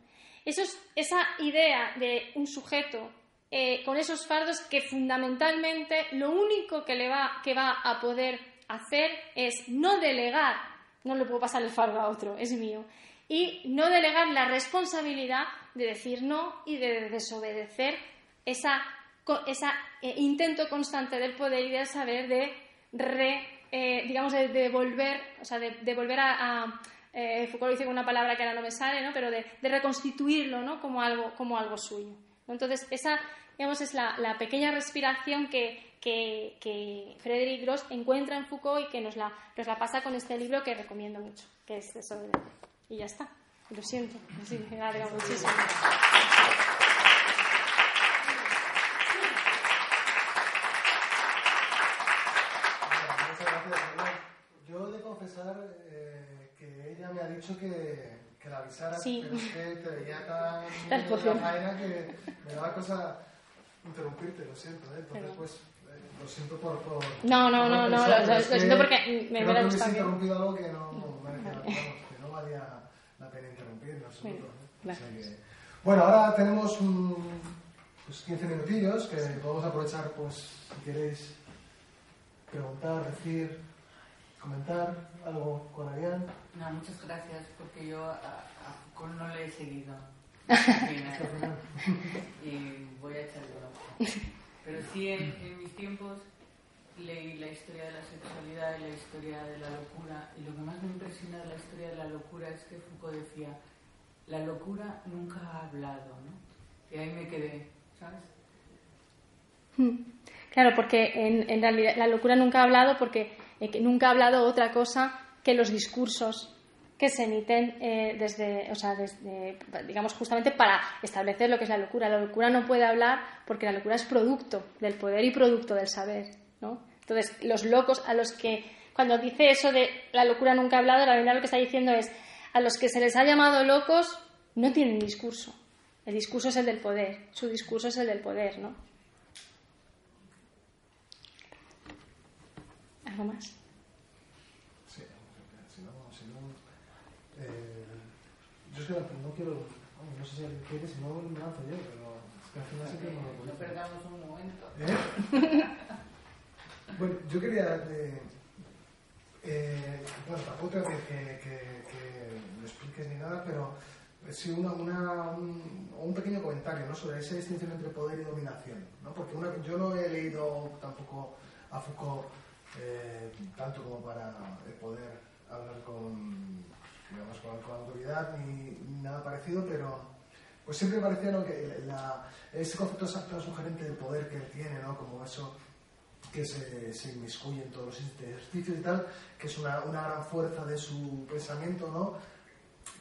Esa idea de un sujeto eh, con esos fardos que fundamentalmente lo único que, le va, que va a poder hacer es no delegar, no le puedo pasar el fardo a otro, es mío, y no delegar la responsabilidad de decir no y de desobedecer ese eh, intento constante del poder y del saber de eh, digamos, de, volver, o sea, de, volver a, eh, Foucault dice una palabra que ahora no me sale, ¿no? pero de, reconstituirlo ¿no? como, algo, como algo suyo. Entonces, esa digamos, es la, la pequeña respiración que, que, que Frederick Gross encuentra en Foucault y que nos la, nos la pasa con este libro que recomiendo mucho, que es sobre Y ya está. Lo siento. Sí, me muchísimo. Confesar eh, que ella me ha dicho que, que la avisara, sí. pero es que te veía tan en *laughs* la faena que me daba cosa interrumpirte, lo siento, ¿eh? entonces pues lo siento por... por no, no, no, no, lo, siento porque me hubiera gustado. interrumpido algo que no, *laughs* que no valía la pena interrumpir en absoluto. Bueno, ahora tenemos un, pues 15 minutillos que podemos aprovechar, pues, si queréis preguntar, decir, comentar algo con Arián. No, muchas gracias, porque yo a, a Foucault no le he seguido. *laughs* y voy a echarle Pero sí, en, mis tiempos leí la historia de la sexualidad y la historia de la locura, y lo que más me impresiona de la historia de la locura es que Foucault decía, la locura nunca ha hablado, ¿no? Y ahí me quedé, ¿sabes? Hmm. Claro, porque en, realidad la locura nunca ha hablado porque eh, nunca ha hablado otra cosa que los discursos que se emiten eh, desde, o sea, desde, digamos, justamente para establecer lo que es la locura. La locura no puede hablar porque la locura es producto del poder y producto del saber, ¿no? Entonces, los locos a los que, cuando dice eso de la locura nunca ha hablado, la verdad lo que está diciendo es, a los que se les ha llamado locos no tienen discurso. El discurso es el del poder, su discurso es el del poder, ¿no? ¿Algo más? Sí, si no, si no eh, yo es que no quiero, no sé si alguien quiere, si no me lanzo yo, pero es que al final sí que no lo No perdamos un momento. ¿Eh? *laughs* bueno, yo quería, eh, eh, bueno, tampoco te que, que, que, lo expliques ni nada, pero sí una, una, un, un, pequeño comentario ¿no? sobre esa distinción entre poder y dominación. ¿no? Porque una, yo no he leído tampoco a Foucault eh, tanto como para poder hablar con, digamos, con, autoridad ni, nada parecido, pero pues siempre parecía que ese concepto sugerente del poder que él tiene, ¿no? como eso que se, se, inmiscuye en todos los ejercicios y tal, que es una, una gran fuerza de su pensamiento, ¿no?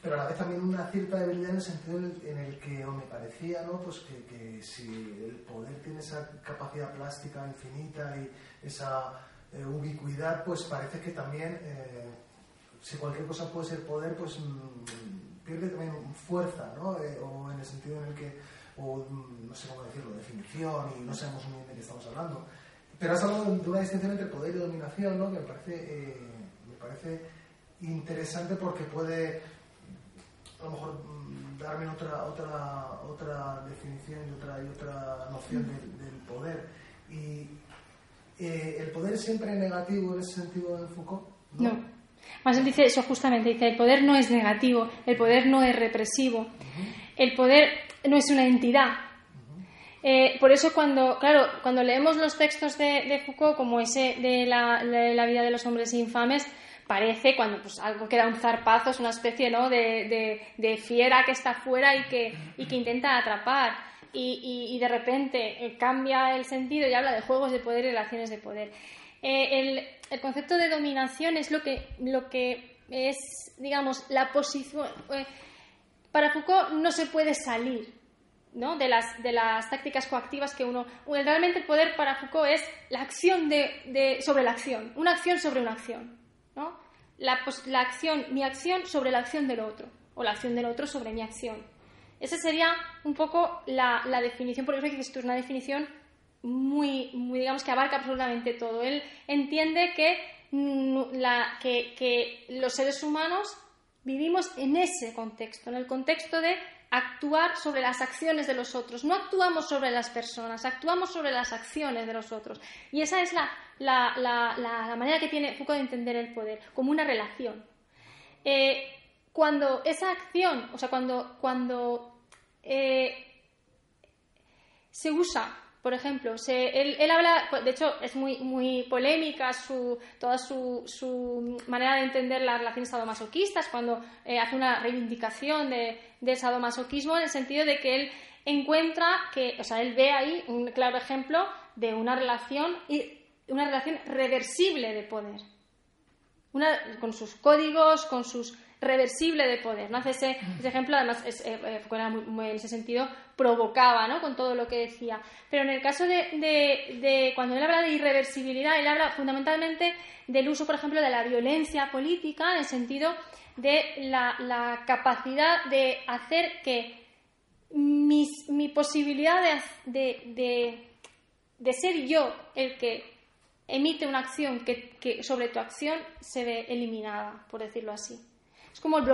pero a la vez también una cierta debilidad en el sentido en el, que me parecía ¿no? pues que, que, si el poder tiene esa capacidad plástica infinita y esa eh, ubicuidad, pues parece que también eh, si cualquier cosa puede ser poder, pues mm, pierde también fuerza, ¿no? Eh, o en el sentido en el que, o mm, no sé cómo decirlo, definición y no sabemos muy bien de qué estamos hablando. Pero has hablado de una distinción entre poder y dominación, ¿no? Que me parece, me parece interesante porque puede a lo mejor mm, darme otra, otra, otra definición y otra, y otra noción del poder. Y eh, ¿el poder siempre es negativo en ese sentido de Foucault? No. no. Más él dice eso justamente, dice, el poder no es negativo, el poder no es represivo, uh -huh. el poder no es una entidad. Uh -huh. eh, por eso cuando, claro, cuando leemos los textos de, de Foucault, como ese de la, de la, vida de los hombres infames, parece cuando pues, algo que da un zarpazo, es una especie ¿no? de, de, de fiera que está fuera y que, y que intenta atrapar. Y, y, y, de repente eh, cambia el sentido y habla de juegos de poder y relaciones de poder. Eh, el, el, concepto de dominación es lo que, lo que es, digamos, la posición. Eh, para Foucault no se puede salir ¿no? de, las, de las tácticas coactivas que uno. Realmente el poder para Foucault es la acción de, de, sobre la acción, una acción sobre una acción. ¿no? La, la acción, mi acción sobre la acción del otro, o la acción del otro sobre mi acción. Esa sería un poco la, la definición, porque esto es una definición muy, muy, digamos, que abarca absolutamente todo. Él entiende que, la, que, que los seres humanos vivimos en ese contexto, en el contexto de actuar sobre las acciones de los otros. No actuamos sobre las personas, actuamos sobre las acciones de los otros. Y esa es la, la, la, la manera que tiene Foucault de entender el poder, como una relación. Eh, cuando esa acción, o sea, cuando, cuando eh, se usa, por ejemplo, él, habla, de hecho es muy, muy polémica su, toda su, su, manera de entender las relaciones sadomasoquistas cuando eh, hace una reivindicación de, del sadomasoquismo en el sentido de que él encuentra que, o sea, él ve ahí un claro ejemplo de una relación, una relación reversible de poder. Una, con sus códigos, con sus reversible de poder. ¿no? Hace ese, ese ejemplo, además, es, eh, eh era muy, muy, en ese sentido, provocaba ¿no? con todo lo que decía. Pero en el caso de, de, de, cuando él habla de irreversibilidad, él habla fundamentalmente del uso, por ejemplo, de la violencia política, en el sentido de la, la capacidad de hacer que mis, mi posibilidad de, de, de ser yo el que emite una acción que, que sobre tu acción se ve eliminada, por decirlo así. Es como un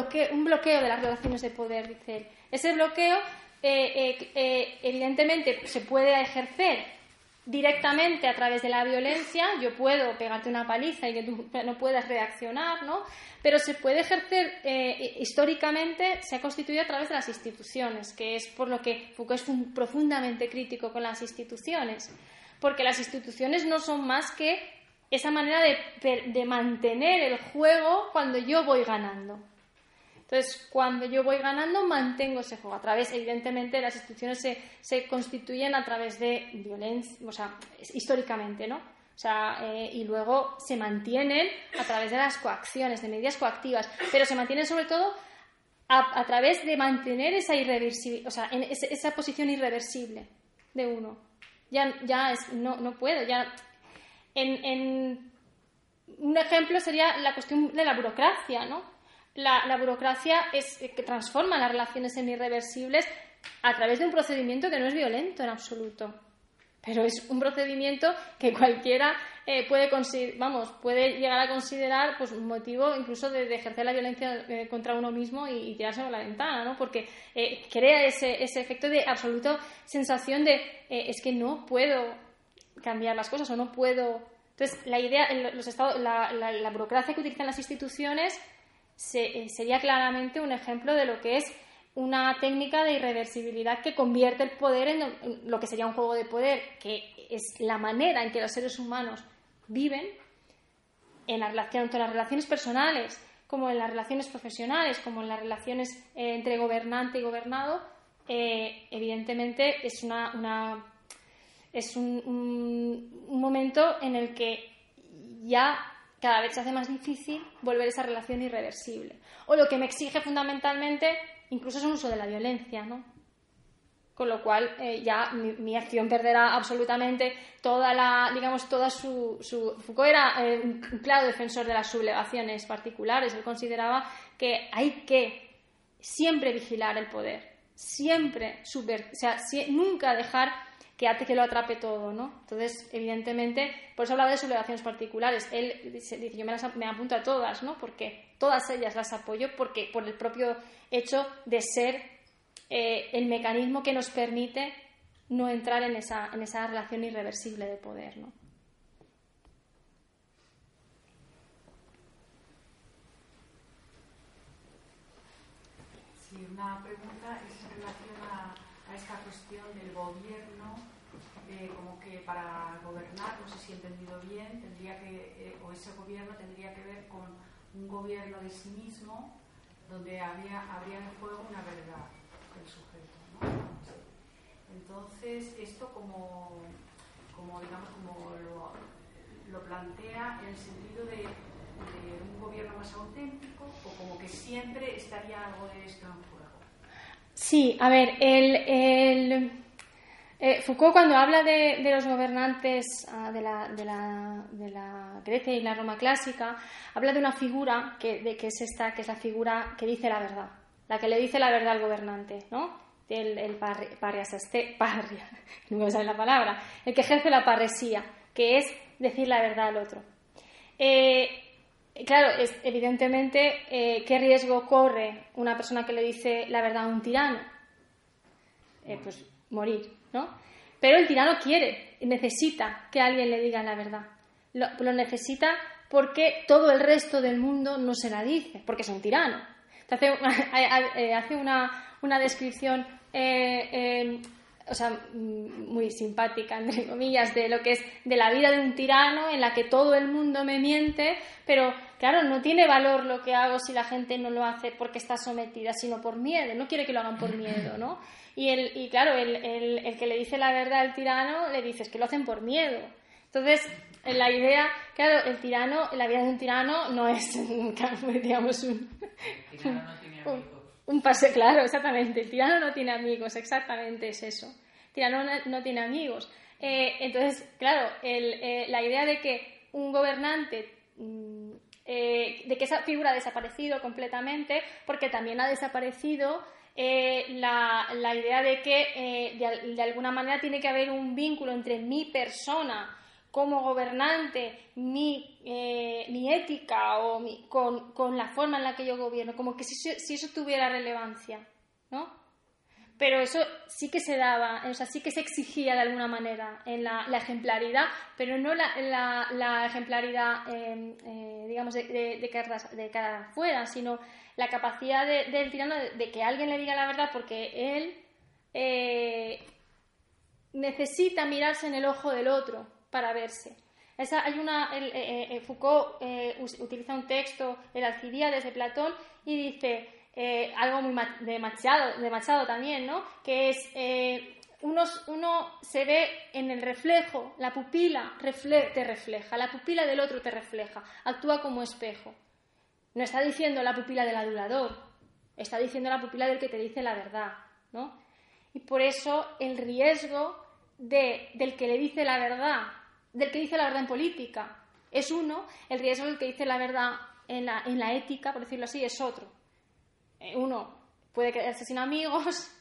bloqueo de las relaciones de poder, dice él. Ese bloqueo, eh, eh, eh, evidentemente, se puede ejercer directamente a través de la violencia. Yo puedo pegarte una paliza y que tú *laughs* no puedas reaccionar, ¿no? Pero se puede ejercer históricamente, se ha constituido a través de las instituciones, que es por lo que Foucault es un, profundamente crítico con las instituciones porque las instituciones no son más que esa manera de mantener el juego cuando yo voy ganando. Entonces, cuando yo voy ganando, mantengo ese juego. A través, evidentemente, las instituciones se, se constituyen a través de violencia, o sea, históricamente, ¿no? O sea, eh, y luego se mantienen a través de las coacciones, de medidas coactivas, pero se mantienen sobre todo a, través de mantener esa irreversible, o sea, en esa posición irreversible de uno. Ya, ya es, no, no puedo, ya. En, en, un ejemplo sería la cuestión de la burocracia, ¿no? La, burocracia es eh, que transforma las relaciones en irreversibles a través de un procedimiento que no es violento en absoluto. Pero es un procedimiento que cualquiera eh, puede, vamos, puede llegar a considerar pues, un motivo incluso de, ejercer la violencia eh, contra uno mismo y, tirarse por la ventana, ¿no? porque crea ese, ese, efecto de absoluta sensación de es que no puedo cambiar las cosas o no puedo. Entonces, la idea, los estados, la, la burocracia que utilizan las instituciones eh, sería claramente un ejemplo de lo que es una técnica de irreversibilidad que convierte el poder en lo que sería un juego de poder, que es la manera en que los seres humanos viven en la relación, tanto en las relaciones personales como en las relaciones profesionales, como en las relaciones eh, entre gobernante y gobernado, eh, evidentemente es, una, es un, un momento en el que ya cada vez se hace más difícil volver esa relación irreversible. O lo que me exige fundamentalmente, incluso es un uso de la violencia, ¿no? Con lo cual eh, ya mi, acción perderá absolutamente toda la, digamos, toda su... Foucault era eh, un claro defensor de las sublevaciones particulares. Él consideraba que hay que siempre vigilar el poder, siempre subver, o sea, nunca dejar que hace que lo atrape todo, ¿no? Entonces, evidentemente, por eso hablaba de sublevaciones particulares. Él dice, yo me, las, me apunto a todas, ¿no? Porque todas ellas las apoyo porque por el propio hecho de ser eh, el mecanismo que nos permite no entrar en esa, en esa relación irreversible de poder, ¿no? Sí, una pregunta es en relación a, a esta cuestión del gobierno como que para gobernar, no sé si he entendido bien, tendría que, eh, o ese gobierno tendría que ver con un gobierno de sí mismo, donde había, habría en juego una verdad del sujeto. Entonces, esto como, como digamos, como lo, lo, plantea en el sentido de, un gobierno más auténtico, o como que siempre estaría algo de esto en juego. Sí, a ver, el, eh, Foucault cuando habla de, los gobernantes ah, de, la, Grecia y la Roma clásica, habla de una figura que, es esta, que es la figura que dice la verdad, la que le dice la verdad al gobernante, ¿no? El, el *laughs* parria, no me sale la palabra, el que ejerce la parresía, que es decir la verdad al otro. Eh, claro, es, evidentemente, eh, ¿qué riesgo corre una persona que le dice la verdad a un tirano? pues morir. ¿no? Pero el tirano quiere, necesita que alguien le diga la verdad. Lo, necesita porque todo el resto del mundo no se la dice, porque es un tirano. Hace, *laughs* eh, hace una, una descripción eh, eh, o sea, mm, muy simpática, entre comillas, de lo que es de la vida de un tirano en la que todo el mundo me miente, pero claro, no tiene valor lo que hago si la gente no lo hace porque está sometida, sino por miedo, no quiere que lo hagan por miedo, ¿no? Y, el, y claro, el, el, el que le dice la verdad al tirano le dices que lo hacen por miedo. Entonces, la idea, claro, el tirano, la vida de un tirano no es, *laughs* digamos, un, un pase, claro, exactamente. El tirano no tiene amigos, exactamente es eso. El tirano no, tiene amigos. Eh, entonces, claro, eh, la idea de que un gobernante, mm, eh, de que esa figura ha desaparecido completamente, porque también ha desaparecido la, la, idea de que de, de alguna manera tiene que haber un vínculo entre mi persona como gobernante mi, eh, mi ética o con, con, la forma en la que yo gobierno, como que si, si, eso tuviera relevancia, ¿no? Pero eso sí que se daba, o sea, sí que se exigía de alguna manera en la, la ejemplaridad, pero no la, la, la ejemplaridad, em, eh, digamos, de, de, de, cara, afuera, sino la capacidad del tirano de, que alguien le diga la verdad porque él... Eh, necesita mirarse en el ojo del otro para verse. Esa, hay una, eh, eh, eh, Foucault utiliza un texto, el Alcibiades de Platón, y dice algo muy de Machado, también, ¿no? que es uno, uno, se ve en el reflejo, la pupila te refleja, la pupila del otro te refleja, actúa como espejo. No está diciendo la pupila del adulador, está diciendo la pupila del que te dice la verdad, ¿no? Y por eso el riesgo de, del que le dice la verdad, del que dice la verdad en política, es uno, el riesgo del que dice la verdad en la ética, por decirlo así, es otro. Eh, uno puede quedarse sin amigos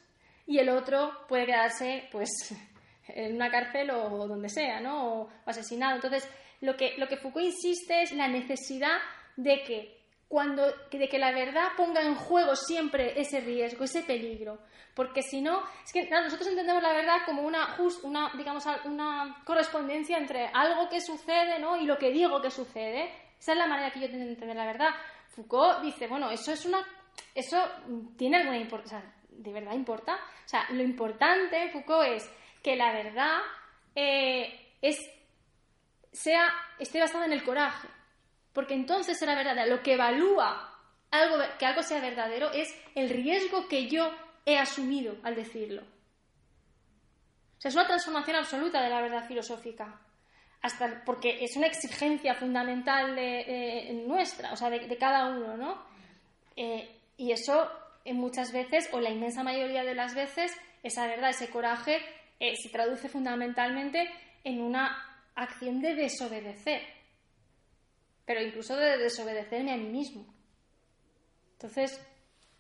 y el otro puede quedarse, pues, *laughs* en una cárcel o donde sea, ¿no? O, asesinado. Entonces, lo que, lo que Foucault insiste es la necesidad de que cuando, de que la verdad ponga en juego siempre ese riesgo, ese peligro. Porque si no, es que nosotros entendemos la verdad como una, una, digamos, una correspondencia entre algo que sucede ¿no? y lo que digo que sucede. Esa es la manera que yo tengo de entender la verdad. Foucault dice, bueno, eso es una. Eso tiene alguna importancia. ¿De verdad importa? O sea, lo importante, Foucault, es que la verdad eh, es, sea, esté basada en el coraje porque entonces será verdadera. Lo que evalúa algo, que algo sea verdadero es el riesgo que yo he asumido al decirlo. O sea, es una transformación absoluta de la verdad filosófica. Hasta porque es una exigencia fundamental de, nuestra, o sea, de, cada uno, ¿no? Eh, y eso en muchas veces, o la inmensa mayoría de las veces, esa verdad, ese coraje, eh, se traduce fundamentalmente en una acción de desobedecer pero incluso de desobedecerme a mí mismo. Entonces,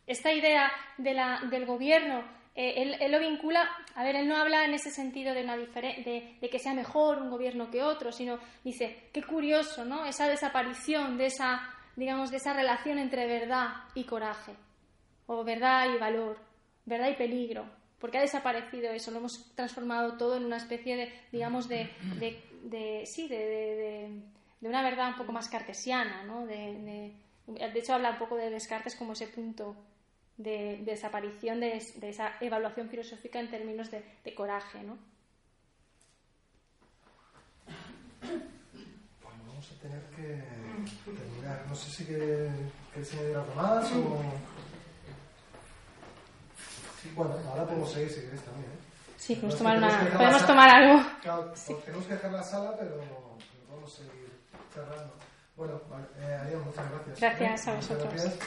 esta idea del gobierno, eh, él, lo vincula, a ver, él no habla en ese sentido de, una de, de, que sea mejor un gobierno que otro, sino dice, qué curioso, ¿no? Esa desaparición de esa, digamos, de esa relación entre verdad y coraje, o verdad y valor, verdad y peligro, porque ha desaparecido eso, lo hemos transformado todo en una especie de, digamos, de, de sí, de de una verdad un poco más cartesiana, ¿no? De, hecho, habla un poco de Descartes como ese punto de, desaparición de, esa evaluación filosófica en términos de, coraje, ¿no? Tener que terminar. No sé si queréis añadir algo más o... bueno, ahora podemos seguir si queréis también, ¿eh? Sí, podemos, tomar, una, podemos tomar algo. Claro, tenemos que dejar la sala, pero, a seguir cerrando. Bueno, eh, muchas gracias. Gracias a vosotros.